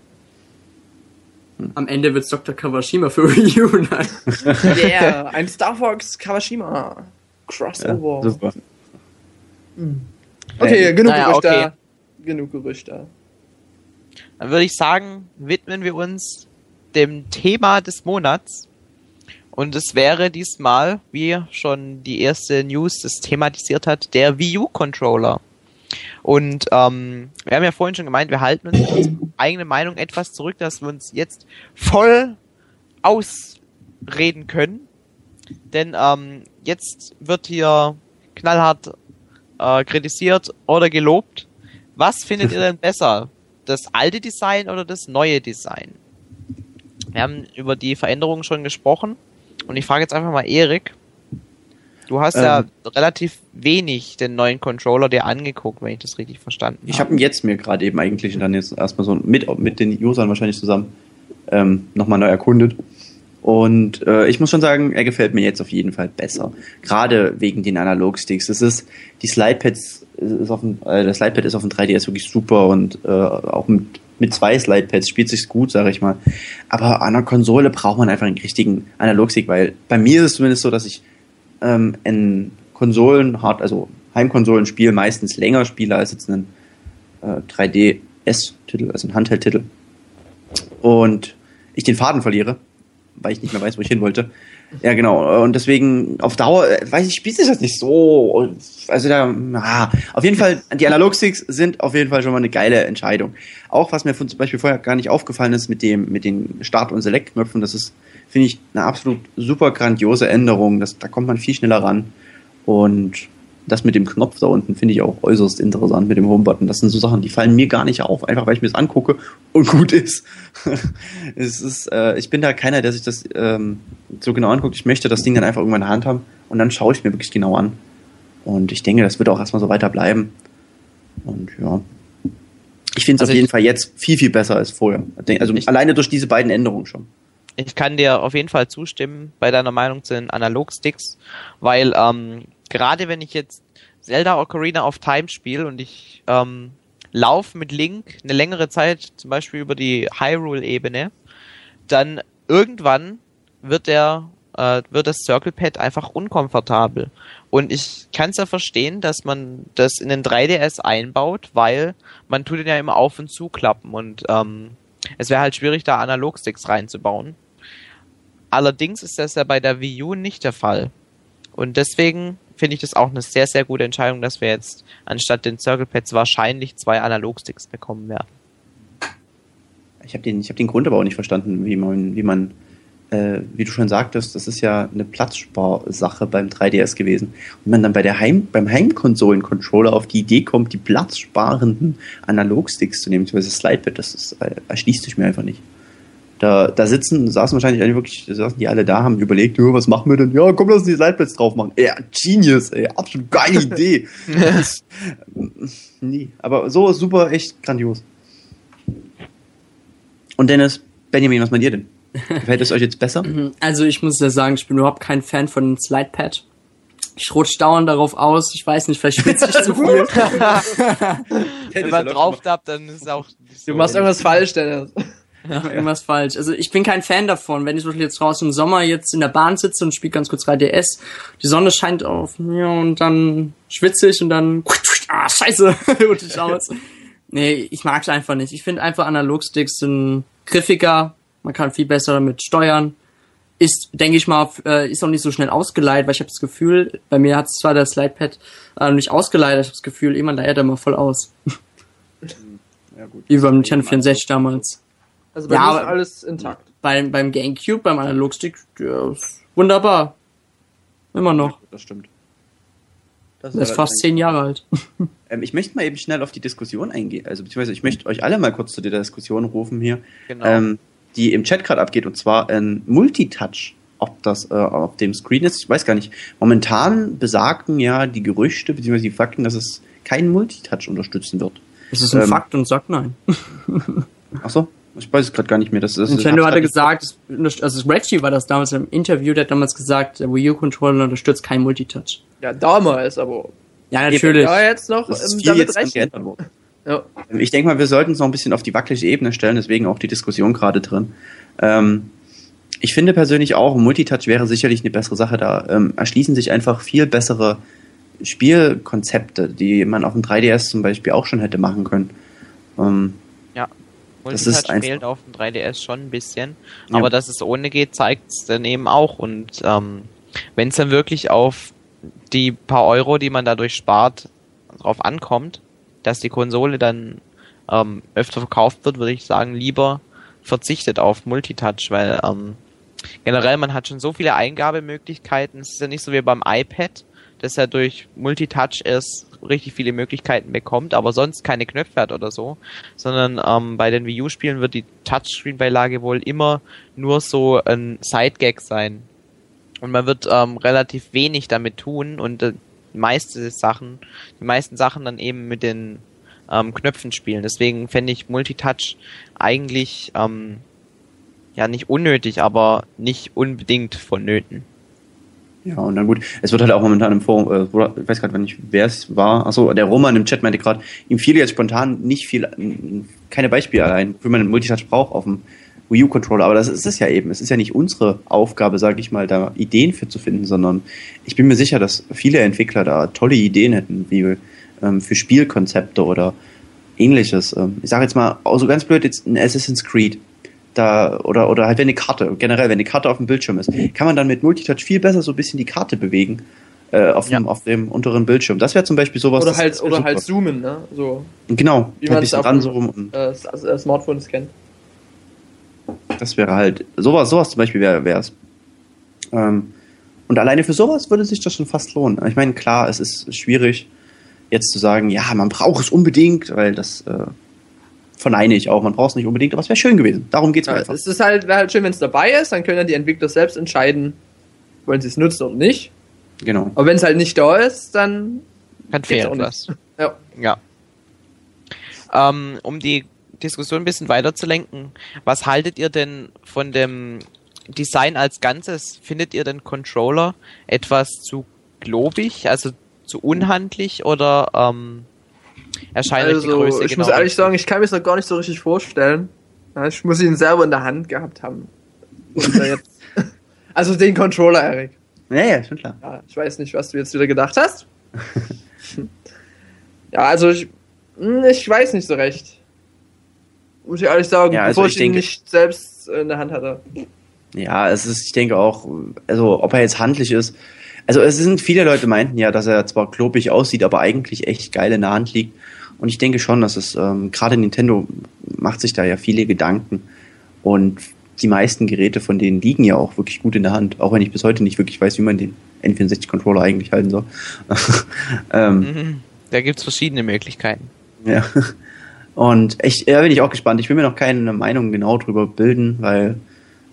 Am Ende wird's Dr. Kawashima für Wii U. Nein. Yeah, ein Star Fox Kawashima. Ja, Crossover. super. okay, genug Naja, Gerüchte. okay. Genug Gerüchte. Dann würde ich sagen, widmen wir uns dem Thema des Monats. Und es wäre diesmal, wie schon die erste News das thematisiert hat, der Wii U Controller. Und ähm, wir haben ja vorhin schon gemeint, wir halten uns mit unserer eigenen Meinung etwas zurück, dass wir uns jetzt voll ausreden können. Denn ähm, jetzt wird hier knallhart äh, kritisiert oder gelobt. Was findet ihr denn besser? Das alte Design oder das neue Design? Wir haben über die Veränderungen schon gesprochen. Und ich frage jetzt einfach mal Erik. Du hast ja Ähm. relativ wenig den neuen Controller dir angeguckt, wenn ich das richtig verstanden Ich habe ihn jetzt mir gerade eben eigentlich dann jetzt erstmal so mit, mit den Usern wahrscheinlich zusammen ähm, nochmal neu erkundet. Und äh, ich muss schon sagen, er gefällt mir jetzt auf jeden Fall besser. Gerade wegen den Analogsticks. Das ist, die Slidepads ist auf dem, äh, das Slidepad ist auf dem 3DS wirklich super und äh, auch mit, mit zwei Slidepads spielt sich's gut, sage ich mal. Aber an einer Konsole braucht man einfach einen richtigen Analogstick, weil bei mir ist es zumindest so, dass ich ähm, ein Konsolen, hart, also Heimkonsolenspiel meistens länger spiele als jetzt einen äh, 3DS-Titel, also einen Handheld-Titel. Und ich den Faden verliere, weil ich nicht mehr weiß, wo ich hin wollte. Ja, genau. Und deswegen auf Dauer, weiß ich, spielt sich das nicht so. Also da, ah, auf jeden Fall, die Analogsticks sind auf jeden Fall schon mal eine geile Entscheidung. Auch was mir zum Beispiel vorher gar nicht aufgefallen ist mit dem, mit den Start- und Select-Knöpfen, das ist, finde ich, eine absolut super grandiose Änderung. Das, da kommt man viel schneller ran. Und das mit dem Knopf da unten finde ich auch äußerst interessant mit dem Homebutton. Das sind so Sachen, die fallen mir gar nicht auf, einfach weil ich mir das angucke und gut ist. es ist äh, ich bin da keiner, der sich das ähm, so genau anguckt. Ich möchte das Ding dann einfach irgendwann in der Hand haben und dann schaue ich mir wirklich genau an. Und ich denke, das wird auch erstmal so weiter bleiben. Und ja. Ich finde es Also auf jeden Fall jetzt viel, viel besser als vorher. Also alleine durch diese beiden Änderungen schon. Ich kann dir auf jeden Fall zustimmen bei deiner Meinung zu den Analogsticks, weil ähm, gerade wenn ich jetzt Zelda Ocarina of Time spiele und ich ähm, laufe mit Link eine längere Zeit, zum Beispiel über die Hyrule-Ebene, dann irgendwann wird der äh, wird das Circle Pad einfach unkomfortabel. Und ich kann es ja verstehen, dass man das in den 3DS einbaut, weil man tut den ja immer auf und zu klappen und ähm, es wäre halt schwierig, da Analogsticks reinzubauen. Allerdings ist das ja bei der Wii U nicht der Fall. Und deswegen finde ich das auch eine sehr, sehr gute Entscheidung, dass wir jetzt anstatt den Circle Pads wahrscheinlich zwei Analogsticks bekommen werden. Ich habe den, hab den Grund aber auch nicht verstanden, wie man, wie man, äh, wie du schon sagtest, das ist ja eine Platzsparsache beim 3DS gewesen. Und man dann bei der Heim, beim Heimkonsolen-Controller auf die Idee kommt, die platzsparenden Analogsticks zu nehmen, beziehungsweise Slidepad, das ist, äh, erschließt sich mir einfach nicht. Da, da sitzen, saßen wahrscheinlich alle wirklich, da saßen die alle da, haben überlegt, "Ja, was machen wir denn? Ja, komm, lass uns die Slidepads drauf machen. Ja, Genius, ey, absolut geile Idee. Nee, aber so ist super, echt grandios. Und Dennis, Benjamin, was meint ihr denn? Gefällt es euch jetzt besser? Also ich muss ja sagen, ich bin überhaupt kein Fan von dem Slidepad. Ich rutsch dauernd darauf aus. Ich weiß nicht, vielleicht schwitze ich zu viel. Wenn man drauf tappt, dann ist es auch nicht Du so- machst irgendwas falsch, Dennis. Ja, irgendwas falsch. Also ich bin kein Fan davon. Wenn ich zum Beispiel jetzt draußen im Sommer jetzt in der Bahn sitze und spiele ganz kurz 3DS, die Sonne scheint auf mir und dann schwitze ich und dann ah, scheiße, rutsche ich aus. Nee, ich mag's einfach nicht. Ich finde einfach Analogsticks sind griffiger, man kann viel besser damit steuern. Ist, denke ich mal, äh, ist auch nicht so schnell ausgeleitet, weil ich habe das Gefühl, bei mir hat zwar das Slidepad äh, nicht ausgeleitet, ich habe das Gefühl, immer leiert er mal voll aus. Ja, gut. Wie beim Nintendo 64 damals. Also bei Ja, mir ist alles intakt. beim, beim Gamecube, beim Analogstick, ist wunderbar. Immer noch. Das stimmt. Das Der ist fast zehn Jahre alt. Ähm, ich möchte mal eben schnell auf die Diskussion eingehen. Also beziehungsweise ich möchte euch alle mal kurz zu der Diskussion rufen hier, Genau. ähm, die im Chat gerade abgeht. Und zwar ein Multitouch. Ob das äh, auf dem Screen ist, ich weiß gar nicht. Momentan besagten ja die Gerüchte beziehungsweise die Fakten, dass es keinen Multitouch unterstützen wird. Das ist ein Ähm, Fakt und sagt nein. Ach so, ich weiß es gerade gar nicht mehr. Das, das Nintendo hatte gesagt, also Reggie war das damals im Interview, der hat damals gesagt, der Wii U Controller unterstützt kein Multitouch. Ja, damals, aber Ja, natürlich. ja, jetzt noch Das ist viel damit rechnen. Ja. Ich denke mal, wir sollten es noch ein bisschen auf die wackelige Ebene stellen, deswegen auch die Diskussion gerade drin. Ähm, ich finde persönlich auch, Multitouch wäre sicherlich eine bessere Sache. Da ähm, erschließen sich einfach viel bessere Spielkonzepte, die man auf dem 3DS zum Beispiel auch schon hätte machen können. Ähm, Das Multitouch ist einfach- fehlt auf dem 3DS schon ein bisschen. Ja. Aber dass es ohne geht, zeigt es dann eben auch. Und ähm, wenn es dann wirklich auf die paar Euro, die man dadurch spart, drauf ankommt, dass die Konsole dann ähm, öfter verkauft wird, würde ich sagen, lieber verzichtet auf Multitouch, weil ähm, generell man hat schon so viele Eingabemöglichkeiten. Es ist ja nicht so wie beim iPad, das ja durch Multitouch erst richtig viele Möglichkeiten bekommt, aber sonst keine Knöpfe hat oder so, sondern ähm, bei den Wii U-Spielen wird die Touchscreen-Beilage wohl immer nur so ein Side-Gag sein. Und man wird ähm, relativ wenig damit tun und äh, die meiste Sachen, die meisten Sachen dann eben mit den ähm, Knöpfen spielen. Deswegen fände ich Multitouch eigentlich ähm, ja nicht unnötig, aber nicht unbedingt vonnöten. Ja, und dann gut. Es wird halt auch momentan im Forum, äh, ich weiß gerade nicht, wer es war. Achso, der Roman im Chat meinte gerade, ihm fiel jetzt spontan nicht viel, äh, keine Beispiele ein, wie man einen Multitouch braucht auf dem Wii U-Controller. Aber das ist es ja eben. Es ist ja nicht unsere Aufgabe, sage ich mal, da Ideen für zu finden, sondern ich bin mir sicher, dass viele Entwickler da tolle Ideen hätten, wie ähm, für Spielkonzepte oder ähnliches. Ähm, ich sage jetzt mal, also ganz blöd, jetzt ein Assassin's Creed. Da, oder, oder halt wenn eine Karte, generell, wenn eine Karte auf dem Bildschirm ist, kann man dann mit Multitouch viel besser so ein bisschen die Karte bewegen. Äh, auf, dem, Ja. auf dem unteren Bildschirm. Das wäre zum Beispiel sowas. Oder halt, oder super. halt zoomen, ne? So, Genau, Wie ein bisschen ran dem- so rum. äh, S- Smartphones kennt. Das wäre halt, sowas, sowas zum Beispiel wäre es. Ähm, und alleine für sowas würde sich das schon fast lohnen. Ich meine, klar, es ist schwierig, jetzt zu sagen, ja, man braucht es unbedingt, weil das äh, verneine ich auch. Man braucht es nicht unbedingt, aber es wäre schön gewesen. Darum geht's mir Ja, einfach. es ist halt, wäre halt schön, wenn es dabei ist, dann können ja die Entwickler selbst entscheiden, wollen sie es nutzen oder nicht. Genau. Aber wenn es halt nicht da ist, dann Dann fehlt was. ja. Ja. Ähm, um die Diskussion ein bisschen weiterzulenken, was haltet ihr denn von dem Design als Ganzes? Findet ihr den Controller etwas zu globig, also zu unhandlich oder ähm, erscheint euch die Also, Größe ich genau muss ehrlich richtig? sagen, ich kann mir das noch gar nicht so richtig vorstellen. Ich muss ihn selber in der Hand gehabt haben. Also den Controller, Erik. Ja, ja, schon klar. Ja, ich weiß nicht, was du jetzt wieder gedacht hast. ja, also ich, hm, ich weiß nicht so recht. Muss ich ehrlich sagen, Ja, also bevor ich ich, ihn denke- nicht selbst in der Hand hatte. Ja, es ist, ich denke auch, also ob er jetzt handlich ist. Also es sind viele Leute meinten ja, dass er zwar klobig aussieht, aber eigentlich echt geil in der Hand liegt. Und ich denke schon, dass es ähm, gerade Nintendo macht sich da ja viele Gedanken und die meisten Geräte von denen liegen ja auch wirklich gut in der Hand, auch wenn ich bis heute nicht wirklich weiß, wie man den N64-Controller eigentlich halten soll. ähm, Mhm. Da gibt's verschiedene Möglichkeiten. ja. Und echt, da bin ich auch gespannt. Ich will mir noch keine Meinung genau drüber bilden, weil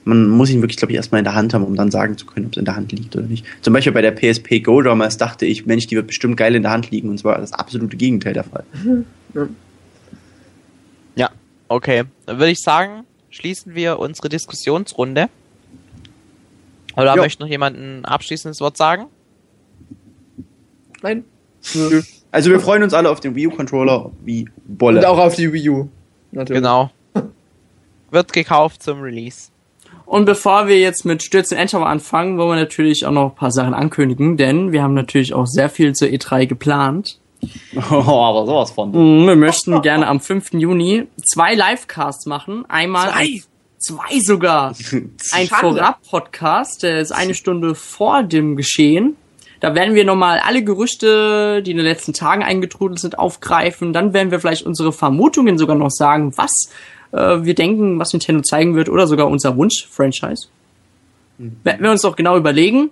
man muss ihn wirklich, glaube ich, erstmal in der Hand haben, um dann sagen zu können, ob es in der Hand liegt oder nicht. Zum Beispiel bei der PSP Go damals dachte ich, Mensch, die wird bestimmt geil in der Hand liegen. Und zwar das absolute Gegenteil der Fall. Ja, okay. Dann würde ich sagen, schließen wir unsere Diskussionsrunde. Oder Jo. möchte noch jemand ein abschließendes Wort sagen? Nein. Also wir freuen uns alle auf den Wii U-Controller wie Bolle. Und auch auf die Wii U. Natürlich. Genau. Wird gekauft zum Release. Und bevor wir jetzt mit Stürzen Endtower anfangen, wollen wir natürlich auch noch ein paar Sachen ankündigen, denn wir haben natürlich auch sehr viel zur E3 geplant. Oh, aber sowas von. Mm, Wir möchten gerne am 5. Juni zwei Livecasts machen. Einmal Zwei? zwei sogar. Ein. Vorab-Podcast, der ist eine Stunde vor dem Geschehen. Da werden wir nochmal alle Gerüchte, die in den letzten Tagen eingetrudelt sind, aufgreifen. Dann werden wir vielleicht unsere Vermutungen sogar noch sagen, was äh, wir denken, was Nintendo zeigen wird oder sogar unser Wunsch-Franchise. Werden wir uns doch genau überlegen.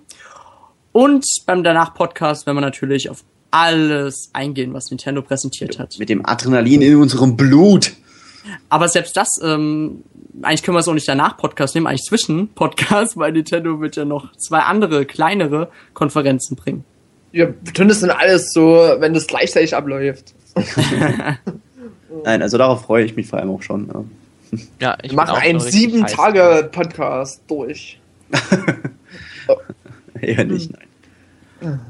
Und beim Danach-Podcast werden wir natürlich auf alles eingehen, was Nintendo präsentiert hat. Mit dem Adrenalin in unserem Blut. Aber selbst das, ähm, eigentlich können wir es auch nicht danach Podcast nehmen, eigentlich zwischen Podcast, weil Nintendo wird ja noch zwei andere kleinere Konferenzen bringen. Wir tun das dann alles so, wenn das gleichzeitig abläuft. Nein, also darauf freue ich mich vor allem auch schon. Ja. Ja, ich Wir machen bin auch einen sieben. Tage Podcast durch. Eher nicht, nein.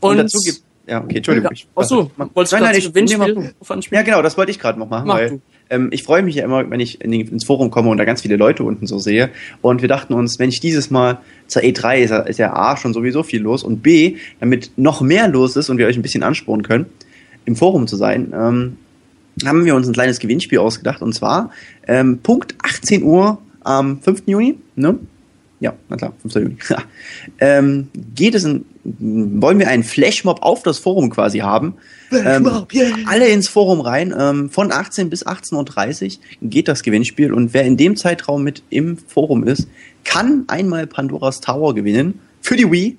Und, dazu gibt ja, okay, Entschuldigung. ich- Achso, wolltest du nein, nein, ich, Gewinnspiel anspielen? Ja, genau, das wollte ich gerade noch machen, Mach weil ähm, ich freue mich ja immer, wenn ich in ins Forum komme und da ganz viele Leute unten so sehe. Und wir dachten uns, wenn ich dieses Mal zur E3 ist, ist ja A schon sowieso viel los und B, damit noch mehr los ist und wir euch ein bisschen anspornen können, im Forum zu sein, ähm, haben wir uns ein kleines Gewinnspiel ausgedacht und zwar ähm, Punkt 18 Uhr am 5. Juni, ne? Ja, na klar, 5. Juni. ähm, geht es in, wollen wir einen Flashmob auf das Forum quasi haben. Ähm, Flashmob, yeah. alle ins Forum rein. Ähm, von 18 bis 18.30 Uhr geht das Gewinnspiel und wer in dem Zeitraum mit im Forum ist, kann einmal Pandoras Tower gewinnen für die Wii.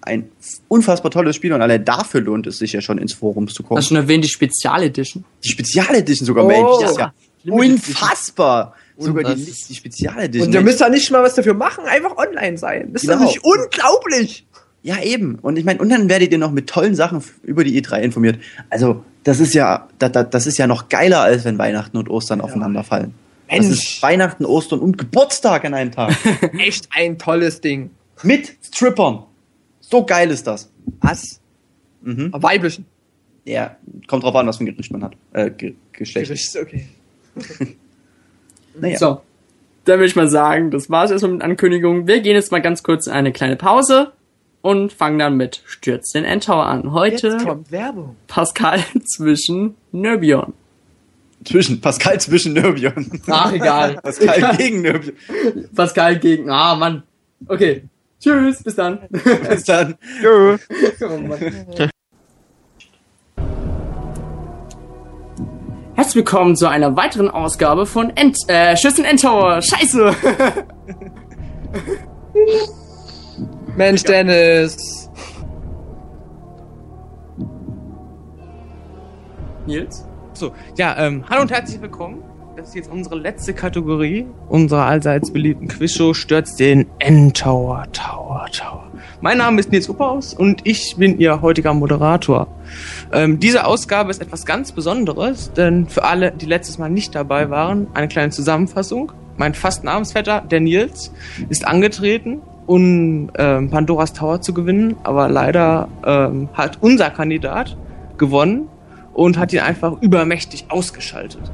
Ein unfassbar tolles Spiel und alle dafür lohnt es sich ja schon ins Forum zu kommen. Hast du schon erwähnt, die Spezialedition? Die Spezialedition sogar, Oh. Mensch, das ist ja unfassbar. Sogar die, das- die Spezialedition. Und ihr müsst da nicht mal was dafür machen, einfach online sein. Das ist Genau. natürlich unglaublich. Ja, eben. Und ich meine, und dann werdet ihr noch mit tollen Sachen über die E3 informiert. Also, das ist ja, da, da, das ist ja noch geiler, als wenn Weihnachten und Ostern aufeinander fallen. Das Mensch. ist Weihnachten, Ostern und Geburtstag an einem Tag. Echt ein tolles Ding. mit Strippern. So geil ist das. Was? Mhm. Weiblichen. Ja, kommt drauf an, was für ein Gericht man hat. Äh, Ge Geschlecht. Gericht, okay. Naja. So. Dann würde ich mal sagen, das war's erstmal mit Ankündigungen. Wir gehen jetzt mal ganz kurz in eine kleine Pause und fangen dann mit Stürz den Endtower an. Heute Jetzt kommt Werbung. Pascal zwischen Nerbion. Zwischen, Pascal zwischen Nürbion. Ach, egal. Pascal gegen Nürbion. Pascal gegen. Ah, Mann. Okay. Tschüss, bis dann. Bis dann. Oh Mann. Herzlich willkommen zu einer weiteren Ausgabe von End, äh, Schüssen Endtower. Scheiße! Mensch, Dennis. Nils? So, ja, ähm, hallo und herzlich willkommen. Das ist jetzt unsere letzte Kategorie unserer allseits beliebten Quizshow Stürzt den N-Tower, Tower, Tower. Mein Name ist Nils Uppaus und ich bin Ihr heutiger Moderator. Ähm, diese Ausgabe ist etwas ganz Besonderes, denn für alle, die letztes Mal nicht dabei waren, eine kleine Zusammenfassung. Mein fast Namensvetter, der Nils, ist angetreten, um ähm, Pandoras Tower zu gewinnen, aber leider ähm, hat unser Kandidat gewonnen und hat ihn einfach übermächtig ausgeschaltet.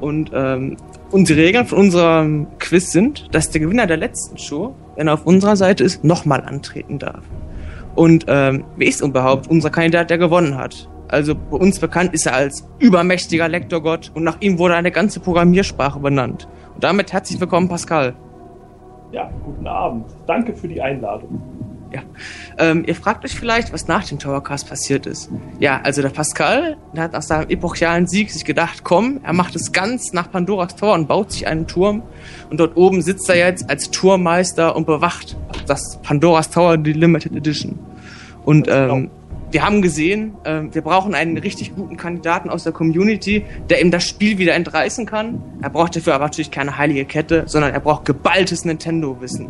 Und ähm, unsere Regeln von unserem Quiz sind, dass der Gewinner der letzten Show wenn er auf unserer Seite ist, nochmal antreten darf. Und ähm, wer ist überhaupt unser Kandidat, der gewonnen hat? Also bei uns bekannt ist er als übermächtiger Lektorgott und nach ihm wurde eine ganze Programmiersprache benannt. Und damit herzlich willkommen, Pascal. Ja, guten Abend. Danke für die Einladung. Ja. Ähm, ihr fragt euch vielleicht, was nach dem Towercast passiert ist. Ja, also der Pascal, der hat nach seinem epochalen Sieg sich gedacht, komm, er macht es ganz nach Pandoras Tor und baut sich einen Turm. Und dort oben sitzt er jetzt als Turmmeister und bewacht das Pandoras Tower, die Limited Edition. Und ähm, wir haben gesehen, äh, wir brauchen einen richtig guten Kandidaten aus der Community, der ihm das Spiel wieder entreißen kann. Er braucht dafür aber natürlich keine heilige Kette, sondern er braucht geballtes Nintendo-Wissen.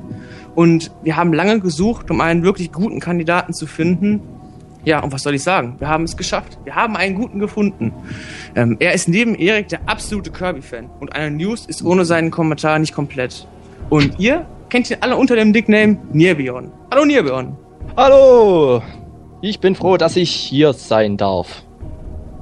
Und wir haben lange gesucht, um einen wirklich guten Kandidaten zu finden. Ja, und was soll ich sagen? Wir haben es geschafft. Wir haben einen guten gefunden. Ähm, er ist neben Erik der absolute Kirby-Fan. Und eine News ist ohne seinen Kommentar nicht komplett. Und ihr kennt ihn alle unter dem Nickname Nirbion. Hallo Nirbion. Hallo! Ich bin froh, dass ich hier sein darf.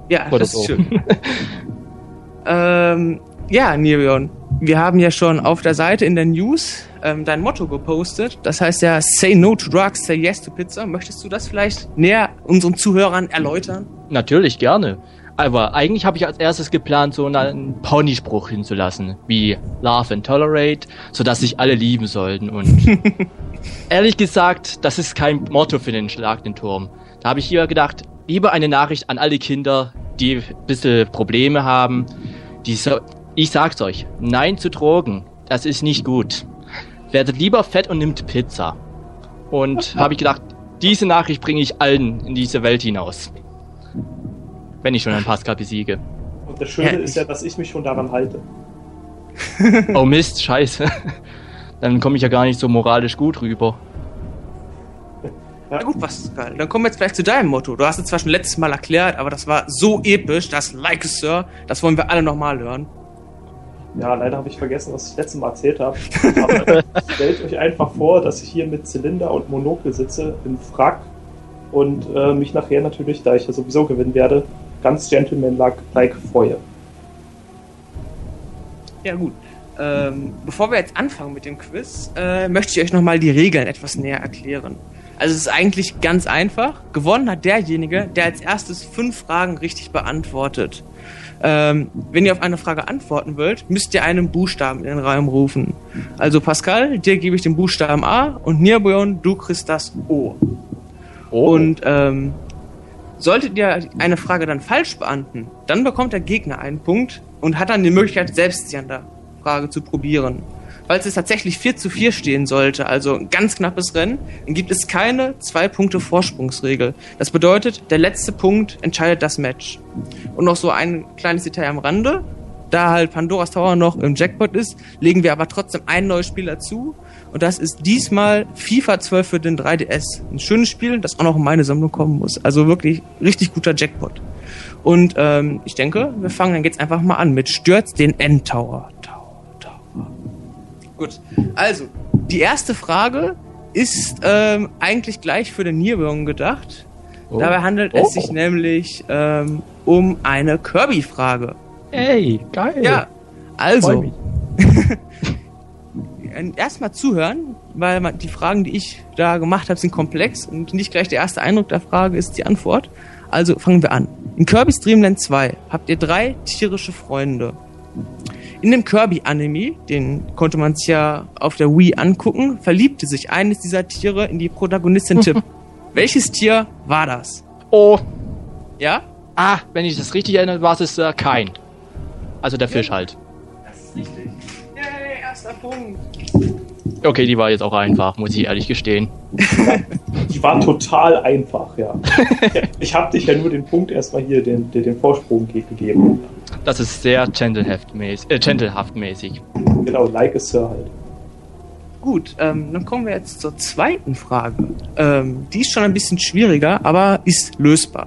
Ja, Oder das so. ist schön. ähm, ja, Nirion, wir haben ja schon auf der Seite in der News ähm, dein Motto gepostet. Das heißt ja, say no to drugs, say yes to pizza. Möchtest du das vielleicht näher unseren Zuhörern erläutern? Natürlich gerne. Aber eigentlich habe ich als erstes geplant, so einen Ponyspruch hinzulassen, wie Love and Tolerate, sodass sich alle lieben sollten. Und ehrlich gesagt, das ist kein Motto für den Schlag den Turm. Da habe ich hier gedacht, lieber eine Nachricht an alle Kinder, die ein bisschen Probleme haben. Die so, ich sag's euch, nein zu Drogen, das ist nicht gut. Werdet lieber fett und nimmt Pizza. Und habe ich gedacht, diese Nachricht bringe ich allen in diese Welt hinaus. Wenn ich schon einen Pascal besiege. Und das Schöne Ja, ist ja, dass ich mich schon daran halte. Oh Mist, scheiße. Dann komme ich ja gar nicht so moralisch gut rüber. Na gut, Pascal, dann kommen wir jetzt vielleicht zu deinem Motto. Du hast es zwar schon letztes Mal erklärt, aber das war so episch, das Like Sir, das wollen wir alle nochmal hören. Ja, leider habe ich vergessen, was ich letztes Mal erzählt habe. Aber stellt euch einfach vor, dass ich hier mit Zylinder und Monokel sitze, im Frack und äh, mich nachher natürlich, da ich ja sowieso gewinnen werde, ganz gentleman-like freue. Ja, gut. Ähm, bevor wir jetzt anfangen mit dem Quiz, äh, möchte ich euch nochmal die Regeln etwas näher erklären. Also es ist eigentlich ganz einfach. Gewonnen hat derjenige, der als erstes fünf Fragen richtig beantwortet. Ähm, wenn ihr auf eine Frage antworten wollt, müsst ihr einen Buchstaben in den Raum rufen. Also Pascal, dir gebe ich den Buchstaben A und Nirbion, du kriegst das O. Und ähm, solltet ihr eine Frage dann falsch beantworten, dann bekommt der Gegner einen Punkt und hat dann die Möglichkeit, selbst sie an der Frage zu probieren. Falls es tatsächlich 4 zu 4 stehen sollte, also ein ganz knappes Rennen, dann gibt es keine zwei Punkte Vorsprungsregel. Das bedeutet, der letzte Punkt entscheidet das Match. Und noch so ein kleines Detail am Rande. Da halt Pandoras Tower noch im Jackpot ist, legen wir aber trotzdem ein neues Spiel dazu. Und das ist diesmal FIFA 12 für den 3DS. Ein schönes Spiel, das auch noch in meine Sammlung kommen muss. Also wirklich richtig guter Jackpot. Und ähm, ich denke, wir fangen dann jetzt einfach mal an mit Stürz den Endtower. Tower, Tower. Gut, also die erste Frage ist ähm, eigentlich gleich für den Nierwürgen gedacht. Oh. Dabei handelt es sich nämlich ähm, um eine Kirby-Frage. Ey, geil. Ja, also. erstmal zuhören, weil man, die Fragen, die ich da gemacht habe, sind komplex und nicht gleich der erste Eindruck der Frage ist die Antwort. Also fangen wir an. In Kirby's Dream Land 2 habt ihr drei tierische Freunde. In dem Kirby-Anime, den konnte man sich ja auf der Wii angucken, verliebte sich eines dieser Tiere in die Protagonistin Tip. Welches Tier war das? Oh, Ja? ah, wenn ich das richtig erinnere, war es äh, kein. Also der Fisch halt. Yay, erster Punkt. Okay, die war jetzt auch einfach, muss ich ehrlich gestehen. Die war total einfach, ja. Ich habe dich ja nur den Punkt erstmal hier, den, den, den Vorsprung ge- gegeben. Das ist sehr gentlehaft-mäßig. Äh. Genau, like a Sir halt. Gut, ähm, dann kommen wir jetzt zur zweiten Frage. Ähm, die ist schon ein bisschen schwieriger, aber ist lösbar.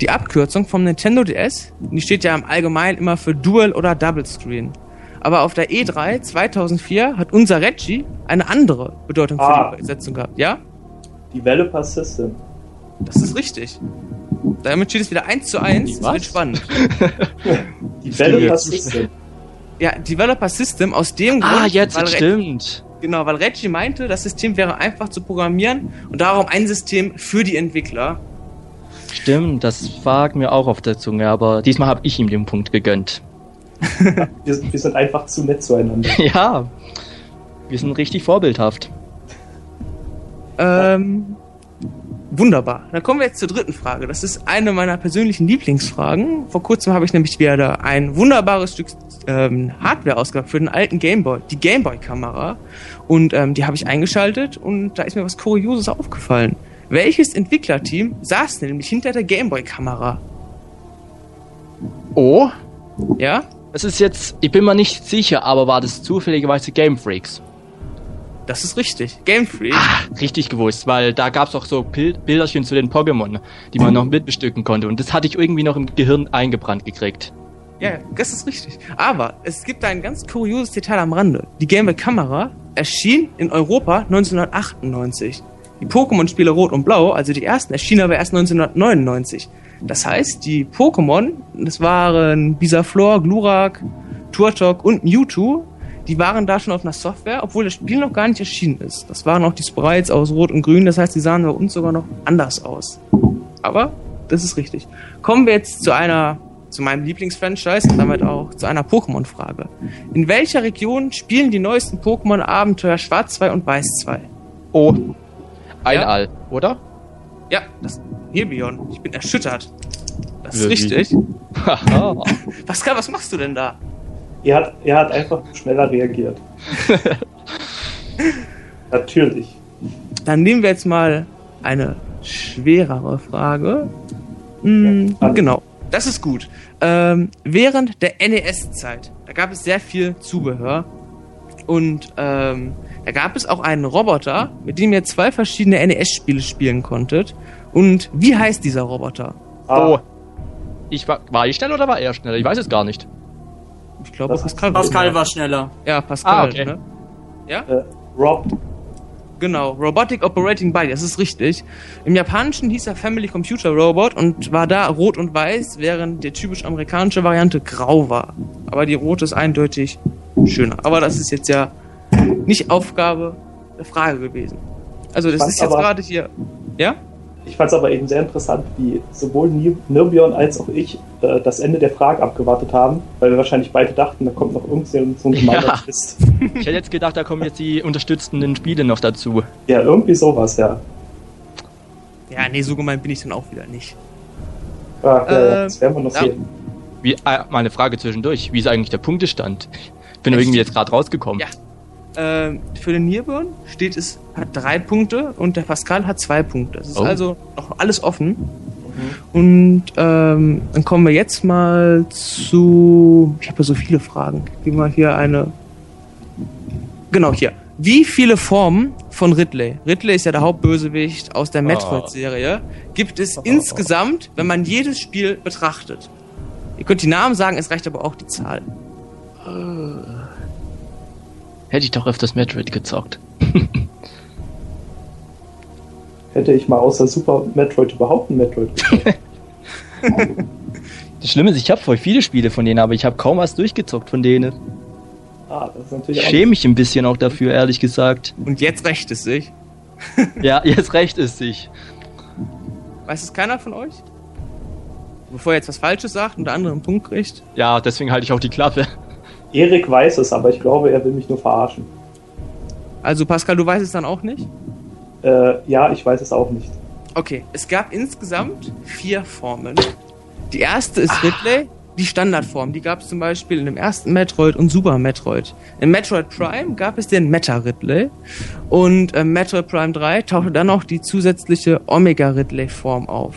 Die Abkürzung vom Nintendo DS, die steht ja im Allgemeinen immer für Dual oder Double Screen. Aber auf der E3 2004 hat unser Reggie eine andere Bedeutung für Ah. die Übersetzung gehabt. Ja, Developer System. das ist richtig. Damit steht es wieder 1 zu 1. Das Was? wird spannend. Developer jetzt- System. Ja, Developer System aus dem Ah, Grund, jetzt weil Re- stimmt. Genau, weil Reggie meinte, das System wäre einfach zu programmieren und darum ein System für die Entwickler. Stimmt, das war mir auch auf der Zunge, aber diesmal habe ich ihm den Punkt gegönnt. Wir, wir sind einfach zu nett zueinander. Ja, wir sind richtig vorbildhaft. Ähm, wunderbar. Dann kommen wir jetzt zur dritten Frage. Das ist eine meiner persönlichen Lieblingsfragen. Vor kurzem habe ich nämlich wieder ein wunderbares Stück ähm, Hardware ausgebracht für den alten Gameboy, die Gameboy-Kamera. Und ähm, die habe ich eingeschaltet und da ist mir was Kurioses aufgefallen. Welches Entwicklerteam saß nämlich hinter der Gameboy-Kamera? Oh, Ja? Es ist jetzt, ich bin mir nicht sicher, aber war das zufälligerweise Game Freaks? Das ist richtig. Game Freak. Richtig gewusst, weil da gab es auch so Pil Bilderchen zu den Pokémon, die man noch mitbestücken konnte. Und das hatte ich irgendwie noch im Gehirn eingebrannt gekriegt. Ja, das ist richtig. Aber es gibt ein ganz kurioses Detail am Rande. Die Game Kamera erschien in Europa 1998. Die Pokémon-Spiele Rot und Blau, also die ersten, erschienen aber erst 1999. Das heißt, die Pokémon, das waren Bisaflor, Glurak, Turtok und Mewtwo, die waren da schon auf einer Software, obwohl das Spiel noch gar nicht erschienen ist. Das waren auch die Sprites aus Rot und Grün, das heißt, die sahen bei uns sogar noch anders aus. Aber das ist richtig. Kommen wir jetzt zu einer, zu meinem Lieblingsfranchise und damit auch zu einer Pokémon-Frage. In welcher Region spielen die neuesten Pokémon-Abenteuer Schwarz 2 und Weiß 2? Oh, ein Ja? All, oder? Ja, das Hilbion. Ich bin erschüttert. Das ist Wirklich? richtig. Pascal, was machst du denn da? Er hat, er hat einfach schneller reagiert. Natürlich. Dann nehmen wir jetzt mal eine schwerere Frage. Hm, Ja, genau, das ist gut. Ähm, während der NES-Zeit, da gab es sehr viel Zubehör und ähm, da gab es auch einen Roboter, mit dem ihr zwei verschiedene NES-Spiele spielen konntet. Und wie heißt dieser Roboter? Ah, Oh. Ich war, war ich schneller oder war er schneller? Ich weiß es gar nicht. Ich glaube, Das- Pascal. Pascal war schneller. Ja, Pascal. Ah, okay. Ne? äh, Rob, Genau, Robotic Operating Body, das ist richtig. Im Japanischen hieß er Family Computer Robot und war da rot und weiß, während der typisch amerikanische Variante grau war. Aber die rote ist eindeutig schöner. Aber das ist jetzt ja nicht Aufgabe der Frage gewesen. Also das ist jetzt aber- gerade hier. Ja? ich fand es aber eben sehr interessant, wie sowohl Ni- Nirbion als auch ich äh, das Ende der Frage abgewartet haben, weil wir wahrscheinlich beide dachten, da kommt noch irgendein so ein gemeiner Ja. Twist. Ich hätte jetzt gedacht, da kommen jetzt die unterstützenden Spiele noch dazu. Ja, irgendwie sowas, ja. Ja, nee, so gemeint bin ich dann auch wieder nicht. Ah, ja, Ähm, das werden wir noch ja. sehen. Wie, äh, mal eine Frage zwischendurch. Wie ist eigentlich der Punktestand? Ich bin irgendwie jetzt gerade rausgekommen. Ja. Ähm, für den Nierburn steht es, hat drei Punkte und der Pascal hat zwei Punkte. Das ist Oh. also noch alles offen. Und ähm, dann kommen wir jetzt mal zu. Ich habe ja so viele Fragen. Gib mal hier eine. Genau, hier. Wie viele Formen von Ridley, Ridley ist ja der Hauptbösewicht aus der Metroid-Serie, gibt es insgesamt, wenn man jedes Spiel betrachtet? Ihr könnt die Namen sagen, es reicht aber auch die Zahl. Hätte ich doch öfters Metroid gezockt. Hätte ich mal außer Super Metroid überhaupt ein Metroid gespielt. Das Schlimme ist, ich habe voll viele Spiele von denen, aber ich habe kaum was durchgezockt von denen. Ah, das ist Ich natürlich auch. schäme mich ein bisschen auch dafür, ehrlich gesagt. Und jetzt rächt es sich. Ja, jetzt recht es sich. Weiß es keiner von euch? Bevor er jetzt was Falsches sagt und der andere einen Punkt kriegt. Ja, deswegen halte ich auch die Klappe. Erik weiß es, aber ich glaube, er will mich nur verarschen. Also Pascal, du weißt es dann auch nicht? Äh, ja, ich weiß es auch nicht. Okay, es gab insgesamt vier Formen. Die erste ist Ridley, die Standardform. Die gab es zum Beispiel in dem ersten Metroid und Super Metroid. In Metroid Prime gab es den Meta Ridley. Und äh, Metroid Prime 3 tauchte dann auch die zusätzliche Omega Ridley Form auf.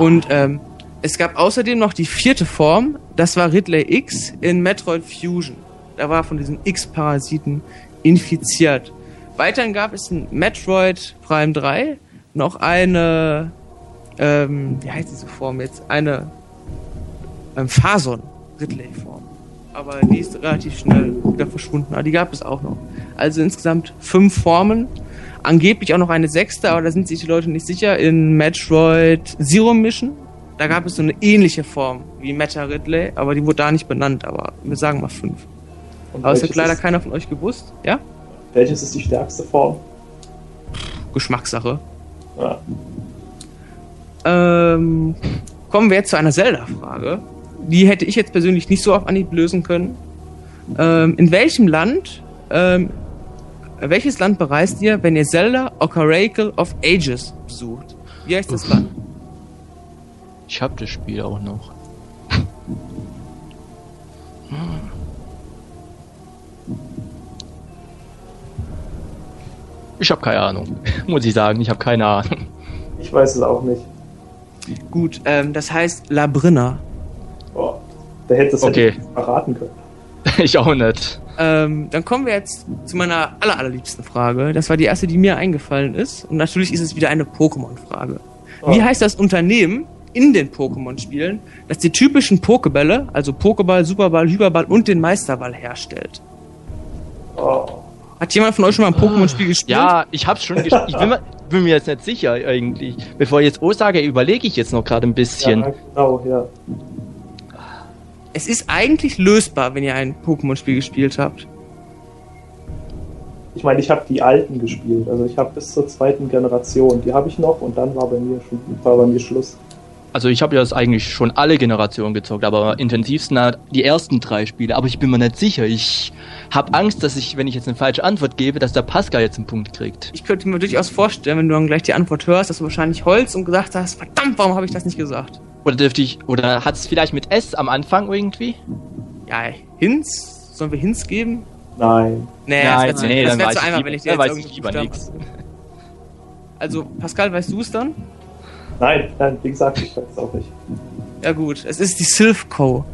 Und ähm, es gab außerdem noch die vierte Form, das war Ridley X in Metroid Fusion. Da war von diesen X-Parasiten infiziert. Weiterhin gab es in Metroid Prime 3 noch eine, ähm, wie heißt diese Form jetzt? Eine ähm, Phason Ridley Form. Aber die ist relativ schnell wieder verschwunden. Aber die gab es auch noch. Also insgesamt fünf Formen. Angeblich auch noch eine sechste, aber da sind sich die Leute nicht sicher. In Metroid Zero Mission, da gab es so eine ähnliche Form wie Meta Ridley, aber die wurde da nicht benannt. Aber wir sagen mal fünf. Und Aber es hat leider keiner von euch gewusst. Ja? Welches ist die stärkste Form? Geschmackssache. Ja. Ähm, kommen wir jetzt zu einer Zelda-Frage. Die hätte ich jetzt persönlich nicht so auf Anhieb lösen können. Ähm, in welchem Land, ähm, welches Land bereist ihr, wenn ihr Zelda Oracle of Ages besucht? Wie heißt das Land? Ich hab das Spiel auch noch. Ich habe keine Ahnung. Muss ich sagen, ich habe keine Ahnung. Ich weiß es auch nicht. Gut, ähm, das heißt Labrinna. Oh, der hätte es Okay. hätte verraten können. Ich auch nicht. Ähm, dann kommen wir jetzt zu meiner aller, allerliebsten Frage. Das war die erste, die mir eingefallen ist. Und natürlich ist es wieder eine Pokémon-Frage. Wie Oh. heißt das Unternehmen in den Pokémon-Spielen, das die typischen Pokébälle, also Pokéball, Superball, Hyperball und den Meisterball herstellt? Oh. Hat jemand von euch schon mal ein Pokémon-Spiel gespielt? Ja, ich hab's schon gespielt. Ich bin, mir- bin mir jetzt nicht sicher eigentlich. Bevor ich jetzt O sage, überlege ich jetzt noch gerade ein bisschen. Ja, genau, ja. Es ist eigentlich lösbar, wenn ihr ein Pokémon-Spiel gespielt habt. Ich meine, ich habe die alten gespielt. Also ich habe bis zur zweiten Generation. Die habe ich noch und dann war bei mir schon war bei mir Schluss. Also ich habe ja das eigentlich schon alle Generationen gezockt, aber intensivsten halt die ersten drei Spiele. Aber ich bin mir nicht sicher. Ich habe Angst, dass ich, wenn ich jetzt eine falsche Antwort gebe, dass der Pascal jetzt einen Punkt kriegt. Ich könnte mir durchaus vorstellen, wenn du dann gleich die Antwort hörst, dass du wahrscheinlich Holz und gesagt hast, verdammt, warum habe ich das nicht gesagt? Oder dürfte ich, oder hat es vielleicht mit S am Anfang irgendwie? Ja, Hints? Sollen wir Hints geben? Nein. Nee, Nein, das wäre nee, zu, das dann wär weiß zu lieber- wenn ich dir jetzt weiß ich lieber. Also, Pascal, weißt du es dann? Nein, nein, wie gesagt, ich weiß auch nicht. Ja gut, es ist die Sylph Co.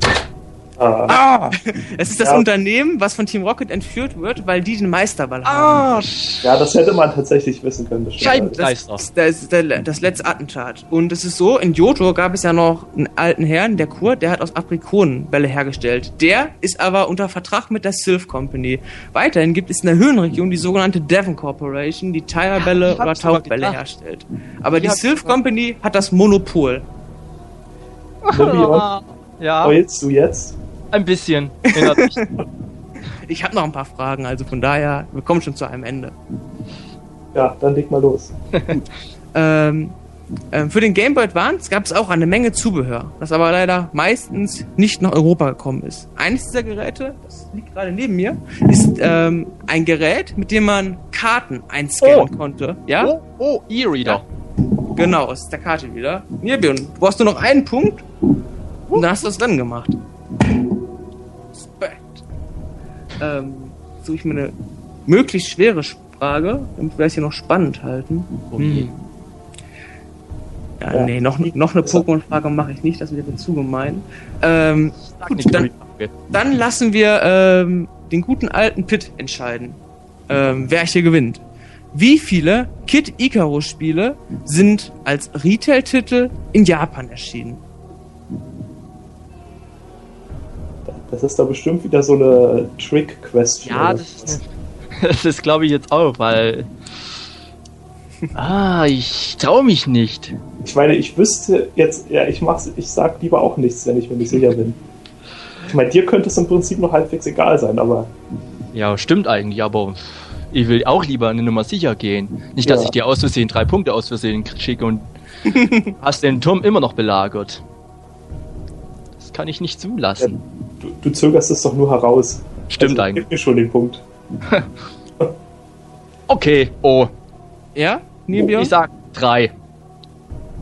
Ah, Ah! Es ist das Ja. Unternehmen, was von Team Rocket entführt wird, weil die den Meisterball Ah, haben. ja, das hätte man tatsächlich wissen können. Scheiben- Das, das, das das letzte Attentat. Und es ist so, in Johto gab es ja noch einen alten Herrn, der Kurt, der hat aus Aprikonen Bälle hergestellt. Der ist aber unter Vertrag mit der Sylph Company. Weiterhin gibt es in der Höhenregion die sogenannte Devon Corporation, die Tire-Bälle ich oder gedacht. herstellt. Aber Die die Sylph Company hat das Monopol. Ja, heulst du jetzt? Ein bisschen. Erinnert mich. Ich habe noch ein paar Fragen, also von daher, wir kommen schon zu einem Ende. Ja, dann leg mal los. Ähm, ähm, für den Game Boy Advance gab es auch eine Menge Zubehör, das aber leider meistens nicht nach Europa gekommen ist. Eines dieser Geräte, das liegt gerade neben mir, ist ähm, ein Gerät, mit dem man Karten einscannen Oh. konnte. Ja, Oh, oh, E-Reader. genau, aus der Karte wieder. Nirbjörn, du brauchst nur noch einen Punkt und dann hast du das Rennen gemacht. Ähm, suche ich mir eine möglichst schwere Frage, damit wir es hier noch spannend halten. Hm. Ja, Ja. nee, noch, noch eine Pokémon-Frage mache ich nicht, das wäre zu gemein. Ähm, Gut, dann- dann lassen wir ähm, den guten alten Pit entscheiden, ähm, wer hier gewinnt. Wie viele Kid Icarus Spiele sind als Retail-Titel in Japan erschienen? Das ist da bestimmt wieder so eine Trick-Question. Ja, das ist, das ist glaube ich jetzt auch, weil. Ah, ich traue mich nicht. Ich meine, ich wüsste jetzt, ja, ich mach's, ich sag lieber auch nichts, wenn ich mir nicht sicher bin. Ich meine, dir könnte es im Prinzip noch halbwegs egal sein, aber Ja, stimmt eigentlich, aber ich will auch lieber eine Nummer sicher gehen. Nicht, dass Ja. ich dir aus Versehen drei Punkte aus Versehen schicke und hast den Turm immer noch belagert. Das kann ich nicht zulassen. Du, du zögerst es doch nur heraus. Stimmt also, eigentlich. Gib mir schon den Punkt. Okay, oh, Ja, Nibio? ich sag drei.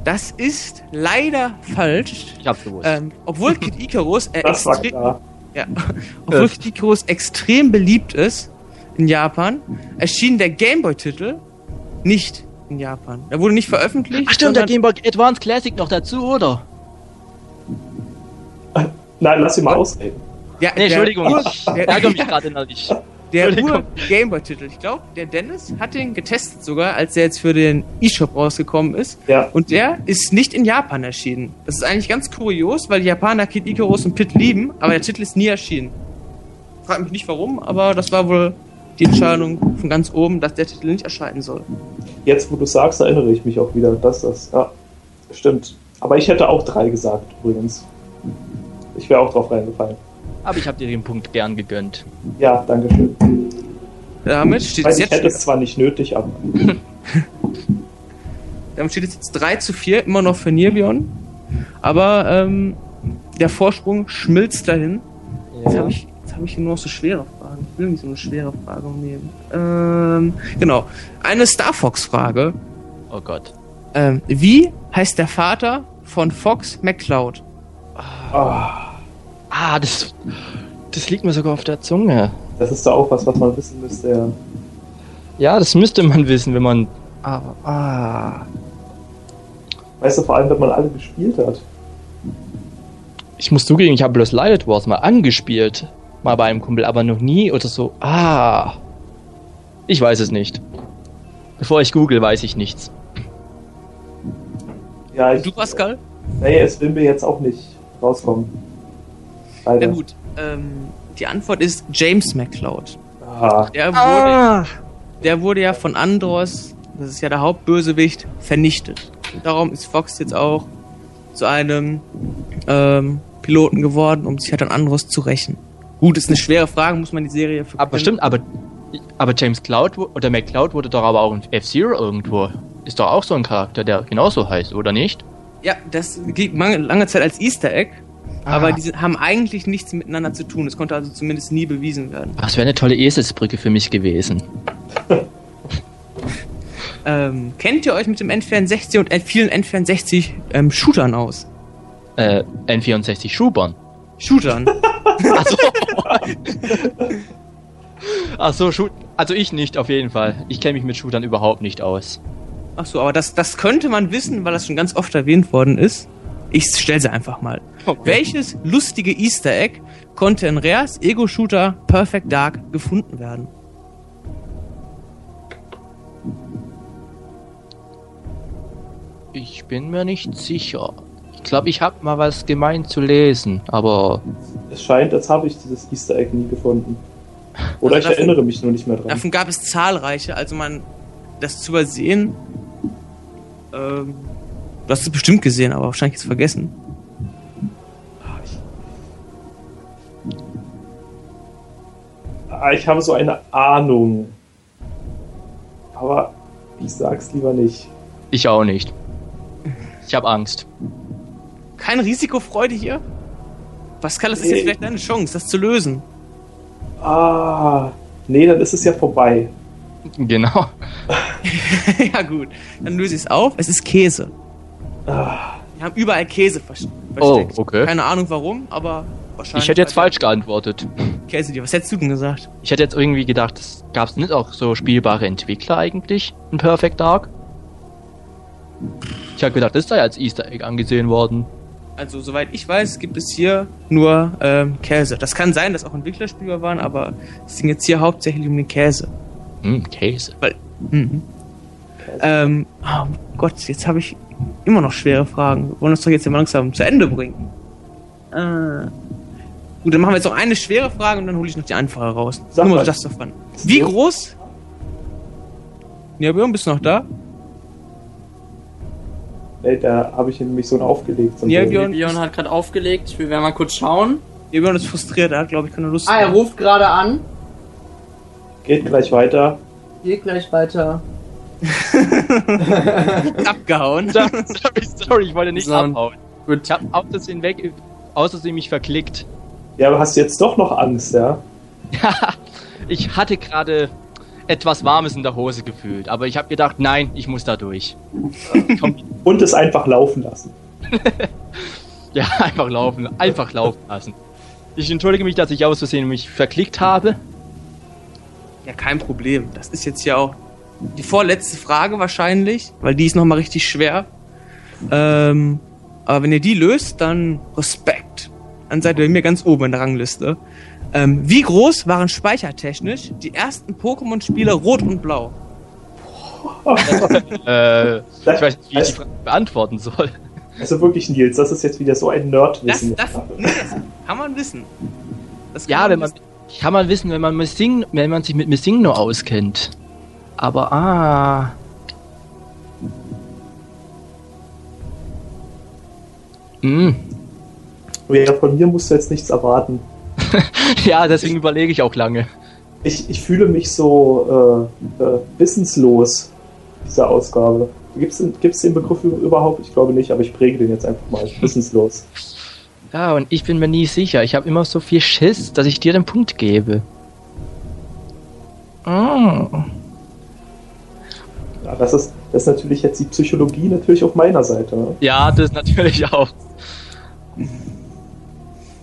Das ist leider falsch. Ich hab's gewusst. Ähm, obwohl Kid Icarus, äh, extre ja, obwohl. Kid Icarus extrem beliebt ist in Japan, erschien der Gameboy-Titel nicht in Japan. Er wurde nicht veröffentlicht. Ach stimmt, der sondern- Game Boy Advance Classic noch dazu, oder? Nein, lass ihn mal ausreden. Ja, Nee, der Entschuldigung, der- ärgere mich gerade innerlich. Der. Ur-Gameboy-Titel. Ich glaube, der Dennis hat den getestet sogar, als der jetzt für den eShop rausgekommen ist. Ja, Und der ist nicht in Japan erschienen. Das ist eigentlich ganz kurios, weil die Japaner Kid Icarus und Pit lieben, aber der Titel ist nie erschienen. Frag mich nicht warum, aber das war wohl die Entscheidung von ganz oben, dass der Titel nicht erscheinen soll. jetzt wo du sagst, erinnere ich mich auch wieder, dass das, ja, stimmt. Aber ich hätte auch drei gesagt, übrigens. Ich wäre auch drauf reingefallen. Aber ich habe dir den Punkt gern gegönnt. Ja, danke schön. damit steht es ich jetzt, hätte es zwar nicht nötig, aber damit steht es jetzt 3 zu 4, immer noch für Nirbion. Aber ähm, der Vorsprung schmilzt dahin. Jetzt habe ich, jetzt hab ich hier nur noch so schwere Fragen. Ich will nicht so eine schwere Frage nehmen. Ähm, genau. Eine Star Fox-Frage. Oh Gott. Ähm, wie heißt der Vater von Fox McCloud? Ah, das, das liegt mir sogar auf der Zunge. das ist da auch was, was man wissen müsste. Ja. Ja, das müsste man wissen, wenn man. Aber, ah. Weißt du, vor allem, wenn man alle gespielt hat. Ich muss zugeben, ich habe bloß Light Wars mal angespielt. Mal bei einem Kumpel, aber noch nie oder so. Ah. Ich weiß es nicht. Bevor ich google, weiß ich nichts. Ja, ich, Du, Pascal? nee, es will mir jetzt auch nicht rauskommen. Leider. Ja gut. Ähm, die Antwort ist James McCloud. Ah, Der wurde, der wurde ja von Andros, das ist ja der Hauptbösewicht, vernichtet. Und darum ist Fox jetzt auch zu einem ähm, Piloten geworden, um sich halt an Andros zu rächen. Gut, ist eine schwere Frage, muss man die Serie für Aber stimmt, aber, aber James Cloud oder McCloud wurde doch aber auch in F-Zero irgendwo. Ist doch auch so ein Charakter, der genauso heißt, oder nicht? Ja, das gilt lange, Zeit als Easter Egg, Ah. aber die haben eigentlich nichts miteinander zu tun. Das konnte also zumindest nie bewiesen werden. Ach, Das wäre eine tolle Eselsbrücke für mich gewesen. Ähm, kennt ihr euch mit dem N64 und vielen N64 ähm, Shootern aus? Äh, N64 Schubern. Shootern. Achso. Achso, Shoot. Also ich nicht, auf jeden Fall. Ich kenne mich mit Shootern überhaupt nicht aus. Ach so, aber das, das könnte man wissen, weil das schon ganz oft erwähnt worden ist. Ich stelle sie einfach mal. Welches lustige Easter Egg konnte in Rares Ego-Shooter Perfect Dark gefunden werden? Ich bin mir nicht sicher. Ich glaube, ich habe mal was gemeint zu lesen, aber es scheint, als habe ich dieses Easter Egg nie gefunden. Oder Also ich davon- erinnere mich nur nicht mehr dran. Davon gab es zahlreiche, also man das zu übersehen. Ähm, du hast es bestimmt gesehen, aber wahrscheinlich jetzt vergessen. Ah, Ich habe so eine Ahnung. Aber ich sag's lieber nicht. ich auch nicht. Ich habe Angst. Keine Risikofreude hier? Pascal, das ist jetzt Nee. vielleicht deine Chance, das zu lösen. Ah, nee, dann ist es ja vorbei. Genau. ja gut, dann löse ich es auf. Es ist Käse. Wir haben überall Käse vers- Oh, versteckt. okay. Keine Ahnung warum, aber wahrscheinlich. Ich hätte jetzt falsch geantwortet. Käse dir. Was hättest du denn gesagt? Ich hätte jetzt irgendwie gedacht, gab es nicht auch so spielbare Entwickler eigentlich in Perfect Dark? Ich habe gedacht, das sei als Easter Egg angesehen worden. Also, soweit ich weiß, gibt es hier nur ähm, Käse. Das kann sein, dass auch Entwicklerspieler waren, aber es ging jetzt hier hauptsächlich um den Käse. Hm, Käse. Mhm. Ähm, oh Gott, jetzt habe ich immer noch schwere Fragen. Wir wollen uns doch jetzt mal langsam zu Ende bringen. Äh, gut, dann machen wir jetzt noch eine schwere Frage und dann hole ich noch die einfache raus. Sag Nur mal just for fun. Wie groß? Ja, Björn, bist du noch da? nee, da habe ich nämlich so einen aufgelegt. Bild. Björn. Björn hat gerade aufgelegt. Ich will mal kurz schauen. Ja, Björn ist frustriert, er hat, glaube ich, keine Lust Ah, er ruft gerade an. Geht gleich weiter. Geht gleich weiter. abgehauen. Sorry, ich wollte nicht So. abhauen. Gut. Ich habe aus Versehen weg, aus Versehen mich verklickt. Ja, aber hast du jetzt doch noch Angst, ja? Ich hatte gerade etwas Warmes in der Hose gefühlt, aber ich habe gedacht, nein, ich muss da durch. Und es einfach laufen lassen. ja, einfach laufen, einfach laufen lassen. Ich entschuldige mich, dass ich aus Versehen mich verklickt habe. Ja, kein Problem. Das ist jetzt ja auch die vorletzte Frage wahrscheinlich, weil die ist nochmal richtig schwer. Ähm, aber wenn ihr die löst, dann Respekt. Dann seid ihr bei mir ganz oben in der Rangliste. Ähm, wie groß waren speichertechnisch die ersten Pokémon-Spiele Rot und Blau? Äh, ich Das, weiß nicht, wie ich die Frage beantworten soll. also wirklich, Nils, das ist jetzt wieder so ein Das, Nerdwissen. das, nee, das kann man wissen. Das kann Ja, wenn man wissen. Kann man wissen, wenn man Missing, wenn man sich mit Missingno auskennt. Aber ah. Hm. Ja, von mir musst du jetzt nichts erwarten. Ja, deswegen überlege ich auch lange. Ich, ich fühle mich so äh, äh, wissenslos, dieser Ausgabe. Gibt es den Begriff überhaupt? Ich glaube nicht, aber ich präge den jetzt einfach mal. Wissenslos. Ja, und ich bin mir nie sicher. Ich habe immer so viel Schiss, dass ich dir den Punkt gebe. Oh. Ja, das ist, das ist natürlich jetzt die Psychologie natürlich auf meiner Seite. Ne? Ja, das natürlich auch.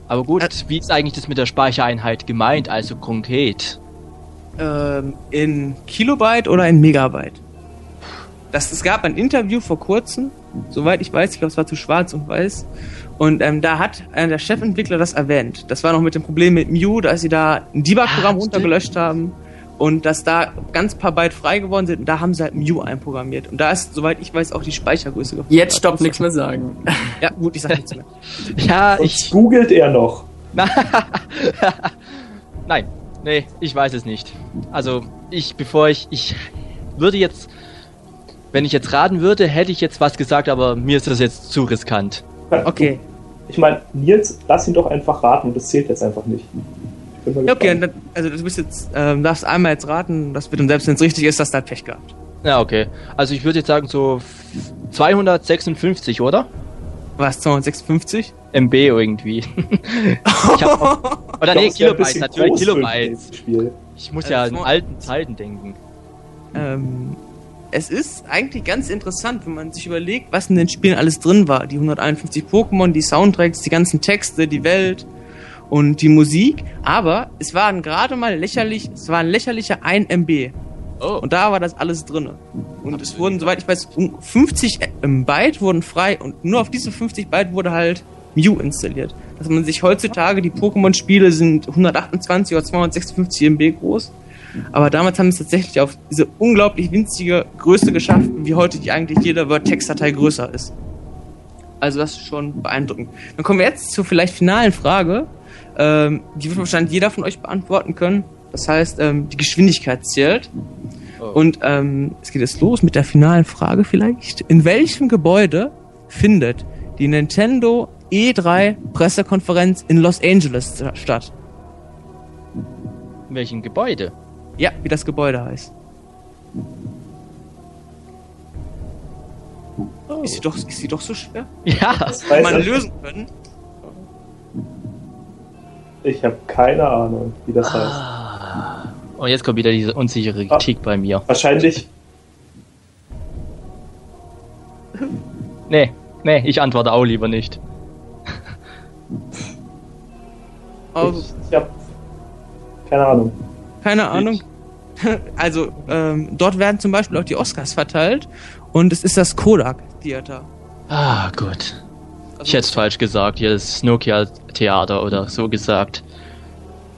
Aber gut, wie ist eigentlich das mit der Speichereinheit gemeint, also konkret? Ähm, in Kilobyte oder in Megabyte? Das, es gab ein Interview vor kurzem, soweit ich weiß, ich glaube, es war zu schwarz und weiß. Und ähm, da hat einer der Chefentwickler das erwähnt. Das war noch mit dem Problem mit Mew, dass sie da ein Debug-Programm Ja, runtergelöscht haben und dass da ganz paar Byte frei geworden sind und da haben sie halt Mew einprogrammiert. Und da ist, soweit ich weiß, auch die Speichergröße gefordert. Jetzt stoppt nichts mehr sagen. Ja, gut, ich sag nichts mehr. Ja, Und ich. googelt er noch. Nein, nee, ich weiß es nicht. Also, ich, bevor ich. Ich würde jetzt. Wenn ich jetzt raten würde, hätte ich jetzt was gesagt, aber mir ist das jetzt zu riskant. Okay. Ich meine, Nils, lass ihn doch einfach raten und das zählt jetzt einfach nicht. Ich bin mal Ja, okay, dann, also du bist jetzt, ähm, darfst einmal jetzt raten, das wird und selbst wenn es richtig ist, hast du halt Pech gehabt. Ja, okay. Also, ich würde jetzt sagen, so 256, oder? Was, 256? MB irgendwie. ich hab auch, oder Ich nee, bisschen natürlich. Spiel. Ich muss Äh, ja in so- alten Zeiten denken. Ähm, es ist eigentlich ganz interessant, wenn man sich überlegt, was in den Spielen alles drin war. Die 151 Pokémon, die Soundtracks, die ganzen Texte, die Welt und die Musik. Aber es waren gerade mal lächerlich, es waren lächerliche 1 MB. Oh. Und da war das alles drin. Und es wurden, soweit ich weiß, um 50 ähm, Byte wurden frei und nur auf diese 50 Byte wurde halt Mew installiert. Dass man sich heutzutage, die Pokémon-Spiele sind 128 oder 256 MB groß. Aber damals haben sie es tatsächlich auf diese unglaublich winzige Größe geschafft, wie heute die eigentlich jede Word-Text-Datei größer ist. Also das ist schon beeindruckend. Dann kommen wir jetzt zur vielleicht finalen Frage. Ähm, die wird wahrscheinlich jeder von euch beantworten können. Das heißt, ähm, die Geschwindigkeit zählt. Oh. Und ähm, es geht jetzt los mit der finalen Frage vielleicht. In welchem Gebäude findet die Nintendo E3 Pressekonferenz in Los Angeles statt? In welchem Gebäude? Ja, wie das Gebäude heißt. Ist sie doch, ist sie doch so schwer? Ja. Das Hätte weiß man ich. lösen können. Ich habe keine Ahnung, wie das heißt. Ah. Und jetzt kommt wieder diese unsichere Kritik bei mir. Wahrscheinlich, Nee, nee, ich antworte auch lieber nicht. Aber ich, ich habe keine Ahnung. Keine Ahnung. Also, ähm, dort werden zum Beispiel auch die Oscars verteilt. Und es ist das Kodak Theater. Ah, gut. Ich hätte es falsch gesagt, hier ist Nokia Theater oder so gesagt.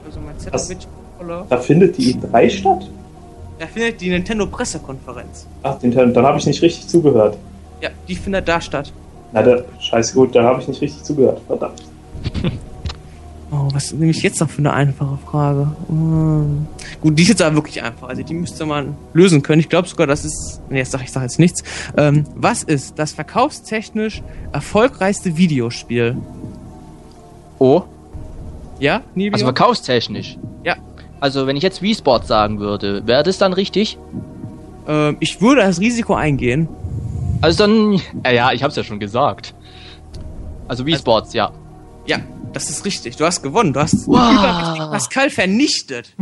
Also mein Zettel. Da findet die E3 statt? Da findet die Nintendo Pressekonferenz. Ach, den, dann habe ich nicht richtig zugehört. Ja, die findet da statt. Na, da, scheiße gut, dann habe ich nicht richtig zugehört. Verdammt. Oh, was nehme ich jetzt noch für eine einfache Frage? Hm. Gut, die ist jetzt aber wirklich einfach. Also die müsste man lösen können. Ich glaube sogar, das ist. Nee, jetzt sag ich sag jetzt nichts. Ähm, was ist das verkaufstechnisch erfolgreichste Videospiel? Oh, Ja, Nibio? also verkaufstechnisch. Ja. Also wenn ich jetzt Wii Sports sagen würde, wäre das dann richtig? ähm, ich würde das Risiko eingehen. Also dann, ja, ja, ich hab's ja schon gesagt. Also Wii Sports, ja. Ja, das ist richtig. Du hast gewonnen. Du hast Wow. Pascal vernichtet.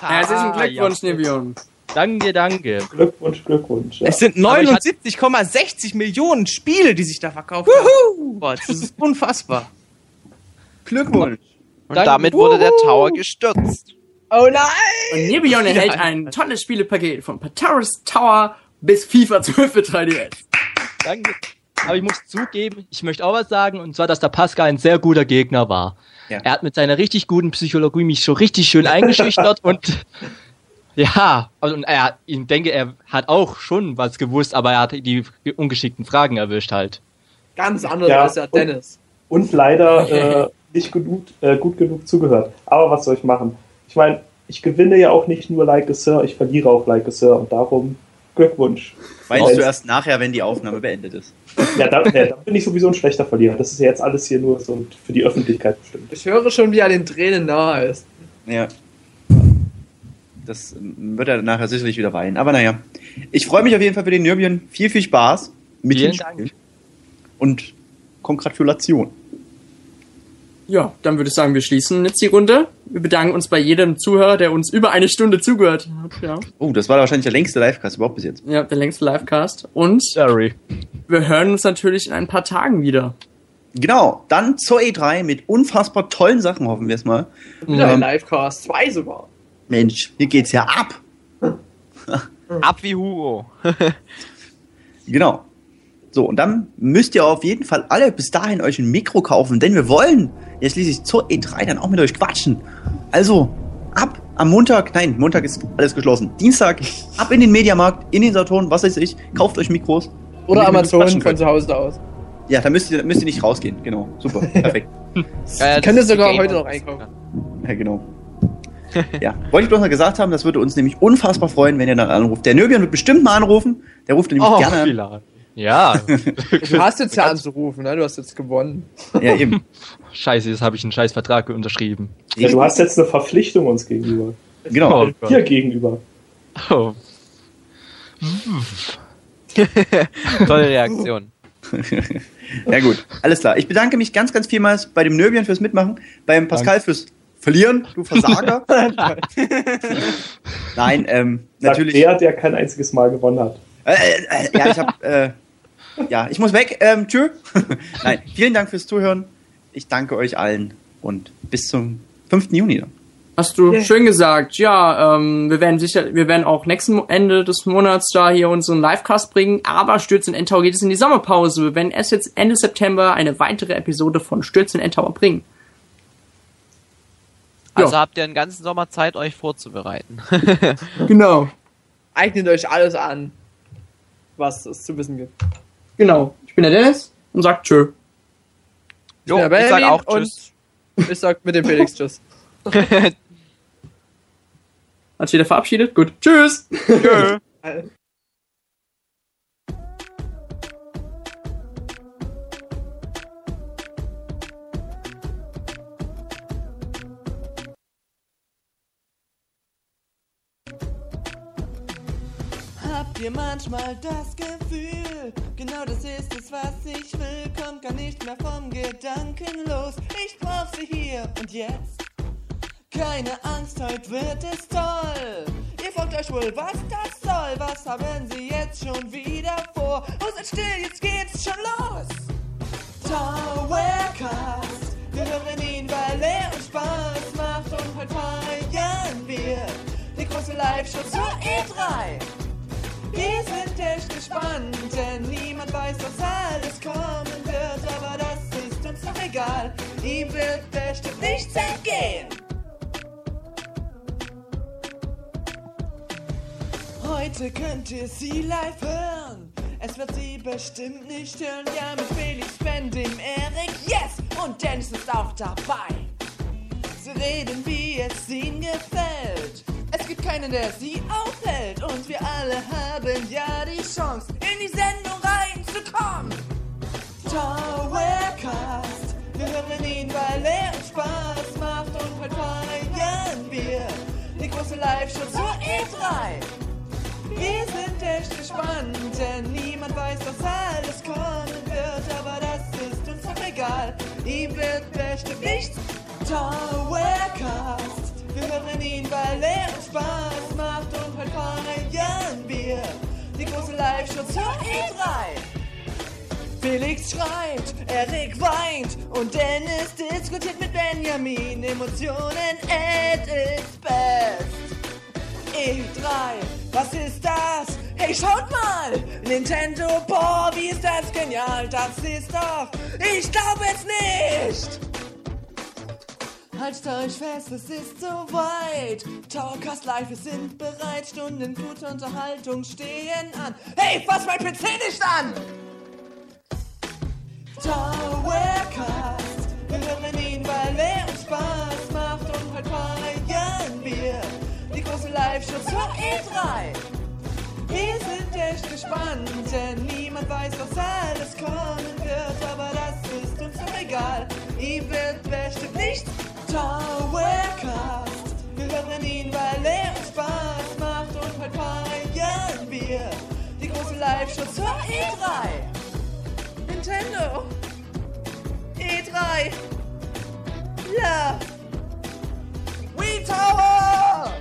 Herzlichen Glückwunsch, Nebion. Danke, danke. Glückwunsch, Glückwunsch. Ja. Es sind Aber ich hat- 79,60 Millionen Spiele, die sich da verkauft haben. Boah, das ist unfassbar. Glückwunsch. Und Danke. damit wurde der Tower gestürzt. Oh nein! Und Nebion erhält ein tolles Spielepaket von Pataris Tower bis FIFA 12 für 3DS. Danke. Aber ich muss zugeben, ich möchte auch was sagen, und zwar, dass der Pascal ein sehr guter Gegner war. Ja. Er hat mit seiner richtig guten Psychologie mich schon richtig schön eingeschüchtert und ja, also, und er, ich denke, er hat auch schon was gewusst, aber er hat die ungeschickten Fragen erwischt halt. Ganz anders Ja, als der und- Dennis. Und leider äh, nicht genug, äh, gut genug zugehört. Aber was soll ich machen? Ich meine, ich gewinne ja auch nicht nur Like a Sir, ich verliere auch Like a Sir. Und darum Glückwunsch. Weißt Weil- du erst nachher, wenn die Aufnahme beendet ist. Ja, da, ja, da bin ich sowieso ein schlechter Verlierer. Das ist ja jetzt alles hier nur so für die Öffentlichkeit bestimmt. Ich höre schon, wie er den Tränen nahe ist. Ja. Das ähm, wird er nachher sicherlich wieder weinen. Aber naja, ich freue mich auf jeden Fall für den Nürbion. Viel, viel Spaß mit Vielen dem Spiel. Und Kongratulation. Ja, dann würde ich sagen, wir schließen jetzt die Runde. Wir bedanken uns bei jedem Zuhörer, der uns über eine Stunde zugehört hat. Ja, Oh, das war wahrscheinlich der längste Livecast überhaupt bis jetzt. ja der längste Livecast. Und Sorry. wir hören uns natürlich in ein paar Tagen wieder. Genau, dann zur E3 mit unfassbar tollen Sachen, hoffen wir es mal. Wieder ein Ähm, Livecast, zwei sogar. Mensch, hier geht's ja ab. Ab wie Hugo. Genau. So, und dann müsst ihr auf jeden Fall alle bis dahin euch ein Mikro kaufen, denn wir wollen jetzt schließlich zur E3 dann auch mit euch quatschen. Also, ab am Montag, nein, Montag ist alles geschlossen. Dienstag, ab in den Mediamarkt, in den Saturn, was weiß ich, kauft euch Mikros. Oder Amazon von zu Hause aus. Ja, da müsst ihr, müsst ihr nicht rausgehen. Genau, super, perfekt. Ja, Ich könnte das ist sogar heute noch einkaufen. Ja, genau. ja, wollte ich bloß mal gesagt haben, das würde uns nämlich unfassbar freuen, wenn ihr dann anruft. Der Nöbian wird bestimmt mal anrufen. Der ruft nämlich Oh, gerne an. Ja. Du hast jetzt ja anzurufen, ne? Du hast jetzt gewonnen. Ja, eben. Scheiße, jetzt habe ich einen scheiß Vertrag unterschrieben. Ja, du hast jetzt eine Verpflichtung uns gegenüber. Genau. Oh. Dir gegenüber. Oh. Tolle Reaktion. Ja gut, alles klar. Ich bedanke mich ganz, ganz vielmals bei dem Nöbian fürs Mitmachen, beim Pascal fürs Verlieren, du Versager. Nein, ähm, Sagt natürlich. der, der kein einziges Mal gewonnen hat. Äh, äh, äh, ja, ich hab, äh, ja, ich muss weg. Ähm, tschö. Nein, vielen Dank fürs Zuhören. Ich danke euch allen und bis zum 5. Juni dann. Hast du Yeah. schön gesagt. Ja, ähm, wir werden sicher, wir werden auch nächsten Ende des Monats da hier unseren Livecast bringen, aber Stürz in Endtower geht es in die Sommerpause. Wir werden erst jetzt Ende September eine weitere Episode von Stürz in Endtower bringen. Also Ja. habt ihr einen ganzen Sommer Zeit, euch vorzubereiten. Genau. Eignet euch alles an, was es zu wissen gibt. Genau. Ich bin der Dennis und sag tschö. Jo, der ich sag auch Tschüss. Ich sag mit dem Felix Tschüss. Hat sich jeder verabschiedet? Gut. Tschüss. Tschö. Ihr manchmal das Gefühl, genau das ist es, was ich will, kommt gar nicht mehr vom Gedanken los. Ich brauch sie hier und jetzt. Keine Angst, heute wird es toll. Ihr fragt euch wohl, was das soll. Was haben sie jetzt schon wieder vor? Oh, seid still, jetzt geht's schon los. Towercast, wir hören ihn, weil er uns Spaß macht und heute feiern wir die große Live-Show zur E3. Wir sind echt gespannt, denn niemand weiß, was alles kommen wird, aber das ist uns doch egal. Ihm wird bestimmt nichts entgehen. Heute könnt ihr sie live hören. Es wird sie bestimmt nicht hören. Ja, mit Felix, Ben, dem Erik, yes! Und Dennis ist auch dabei. Sie reden, wie es ihnen gefällt. Gibt keinen, der sie aufhält. Und wir alle haben ja die Chance, in die Sendung reinzukommen. Towercast, wir hören ihn, weil er Spaß macht. Und heute feiern wir die große Live-Show zur E3. Wir sind echt gespannt, denn niemand weiß, was alles kommen wird. Aber das ist uns doch egal, ihm wird bestimmt nichts. Towercast, wir hören ihn, weil er Spaß macht. Und heute feiern wir die große Live-Show zur E3. Felix schreit, Erik weint und Dennis diskutiert mit Benjamin. Emotionen at its best. E3, was ist das? Hey, schaut mal! Nintendo, boah, wie ist das genial? Das ist doch, ich glaube es nicht! Haltet euch fest, es ist soweit. Towercast Live, wir sind bereit. Stunden gute Unterhaltung stehen an. Hey, fass mein PC nicht an! Towercast, wir hören ihn, weil er uns Spaß macht. Und heute feiern wir die große Live-Show zur E3. Wir sind echt gespannt, denn niemand weiß, was alles kommen wird. Aber das ist uns doch egal, ihm wird bestimmt nichts. Towercast. Wir hören ihn, weil er uns Spaß macht und heute feiern wir die große Live-Show zur E3. Nintendo. E3. Ja. We Tower.